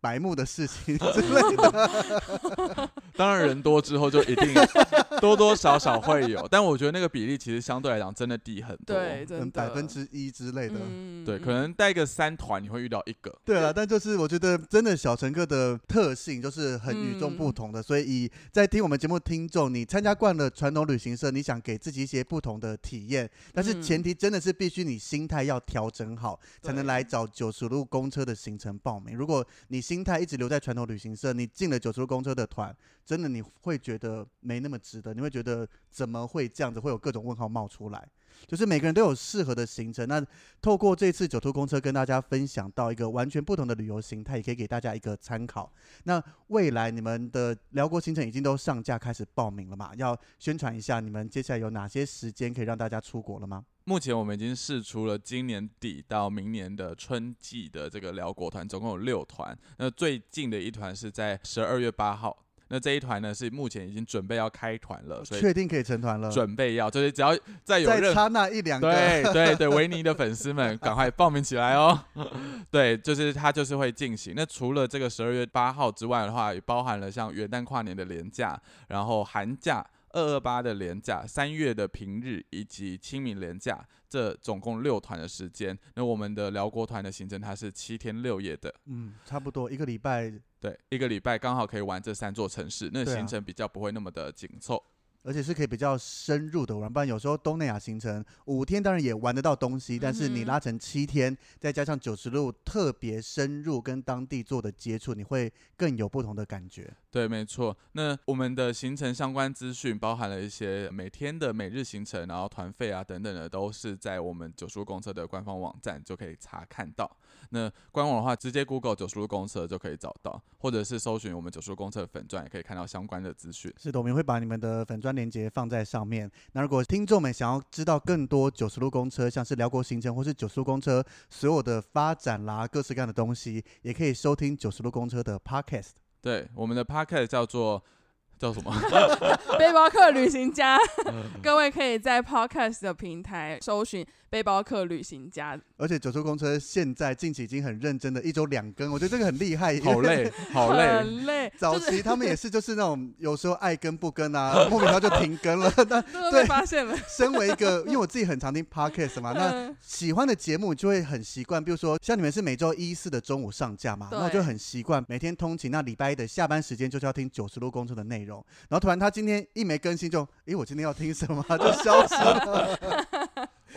白目的事情之类的？[laughs] 当然人多之后就一定 [laughs] 多多少少会有，但我觉得那个比例其实相对来讲真的低很多。对，真的百分之一之类的。嗯对，可能带个三团你会遇到一个。对了，但就是我觉得真的小乘客的特性就是很与众不同的，所以以在听我们节目听众，你参加惯了传统旅行社，你想给自己一些不同的体验，但是嗯前提真的是必须你心态要调整好，才能来找九十路公车的行程报名。如果你心态一直留在传统旅行社，你进了九十路公车的团，真的你会觉得没那么值得，你会觉得怎么会这样子，会有各种问号冒出来。就是每个人都有适合的行程，那透过这次九途公车跟大家分享到一个完全不同的旅游形态，也可以给大家一个参考。那未来你们的辽国行程已经都上架开始报名了嘛？要宣传一下你们接下来有哪些时间可以让大家出国了吗？目前我们已经试出了今年底到明年的春季的这个辽国团，总共有六团。那最近的一团是在十二月八号，那这一团呢是目前已经准备要开团了，所以确定可以成团了？准备要就是只要再有任再差那一两个，对对对，维尼的粉丝们赶快报名起来哦！[laughs] 对，就是它就是会进行。那除了这个十二月八号之外的话，也包含了像元旦跨年的连假，然后寒假二二八的连假、三月的平日以及清明连假，这总共六团的时间。那我们的辽国团的行程它是七天六夜的，嗯，差不多一个礼拜，对，一个礼拜刚好可以玩这三座城市，那行程比较不会那么的紧凑。而且是可以比较深入的玩，不然有时候东南亚行程五天当然也玩得到东西，但是你拉成七天，再加上九十路特别深入跟当地做的接触，你会更有不同的感觉。对，没错。那我们的行程相关资讯包含了一些每天的每日行程，然后团费啊等等的，都是在我们九十路公车的官方网站就可以查看到。那官网的话，直接 Google 九十路公车就可以找到，或者是搜寻我们九十路公车的粉钻，也可以看到相关的资讯。是的，我们会把你们的粉砖链接放在上面。那如果听众们想要知道更多九十路公车，像是辽国行程或是九十路公车所有的发展啦，各式各样的东西，也可以收听九十路公车的 Podcast。对，我们的 Podcast 叫做叫什么？[laughs] 背包客旅行家，各位可以在 Podcast 的平台搜寻背包客旅行家。而且九十路公车现在近期已经很认真的一周两更，我觉得这个很厉害。好累，[laughs] 好累。很累，早期他们也是就是那种有时候爱跟不跟啊，[laughs] 莫名其妙就停更了。[laughs] 那对被发现了。身为一个，因为我自己很常听 podcast 嘛，那嗯喜欢的节目就会很习惯，比如说像你们是每周一四的中午上架嘛，那我就很习惯每天通勤，那礼拜一的下班时间就是要听九十路公车的内容，然后突然他今天一没更新就，诶，我今天要听什么就消失了。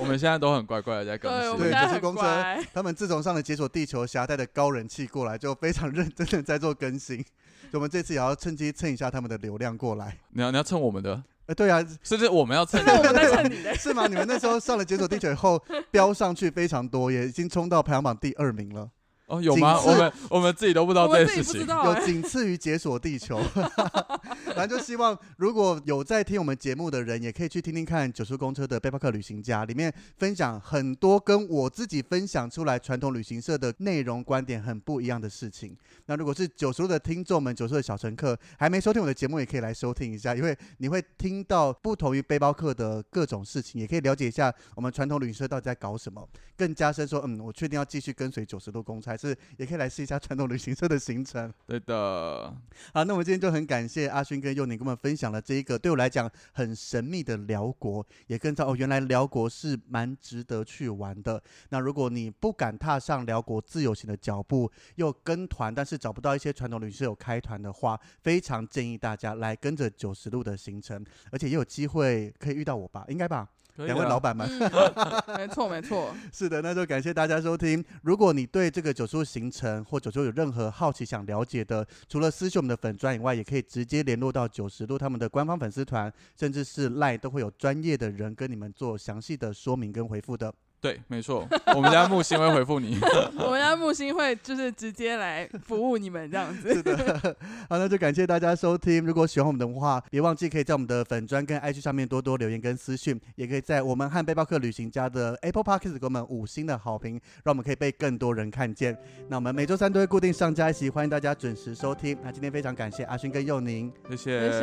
我们现在都很乖乖的在更对，我新。们很对就是公车乖。他们自从上了解锁地球侠带的高人气过来，就非常认真的在做更新。[laughs] 所以我们这次也要趁机蹭一下他们的流量过来。你要你要蹭我们的，呃，对啊，甚至我们要蹭现在我们在。蹭你的，是吗？你们那时候上了解锁地球以后，[laughs] 飙上去非常多，也已经冲到排行榜第二名了。哦，有吗？我们我们自己都不知道这件事情。己不知道、有欸，仅次于解锁地球 [laughs] [laughs] 反正就希望如果有在听我们节目的人，也可以去听听看九叔公车的背包客旅行家，里面分享很多跟我自己分享出来传统旅行社的内容观点很不一样的事情。那如果是九叔的听众们，九叔的小乘客还没收听我的节目，也可以来收听一下，因为你会听到不同于背包客的各种事情，也可以了解一下我们传统旅行社到底在搞什么，更加深说，嗯，我确定要继续跟随九十度公差，还是也可以来试一下传统旅行社的行程。对的，好，那我们今天就很感谢阿勋跟佑宁跟我们分享了这一个对我来讲很神秘的辽国，也更知道哦，原来辽国是蛮值得去玩的。那如果你不敢踏上辽国自由行的脚步，又跟团，但是找不到一些传统旅行社有开团的话，非常建议大家来跟着九十路的行程，而且也有机会可以遇到我吧，应该吧？两位老板们。嗯，[laughs] 没错没错，是的，那就感谢大家收听。如果你对这个九州行程或九州有任何好奇想了解的，除了私信我们的粉砖以外，也可以直接联络到九十度他们的官方粉丝团，甚至是赖都会有专业的人跟你们做详细的说明跟回复的。对，没错，我们家木星会回复你。[laughs] 我们家木星会就是直接来服务你们这样子。是的，[laughs] 好，那就感谢大家收听。如果喜欢我们的话，别忘记可以在我们的粉砖跟 IG 上面多多留言跟私讯，也可以在我们和背包客旅行家的 Apple Podcast 给我们五星的好评，让我们可以被更多人看见。那我们每周三都会固定上架一期，欢迎大家准时收听。那今天非常感谢阿勋跟佑宁，谢谢，谢谢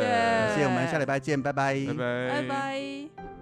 谢谢我们下礼拜见，拜拜，拜拜，拜拜。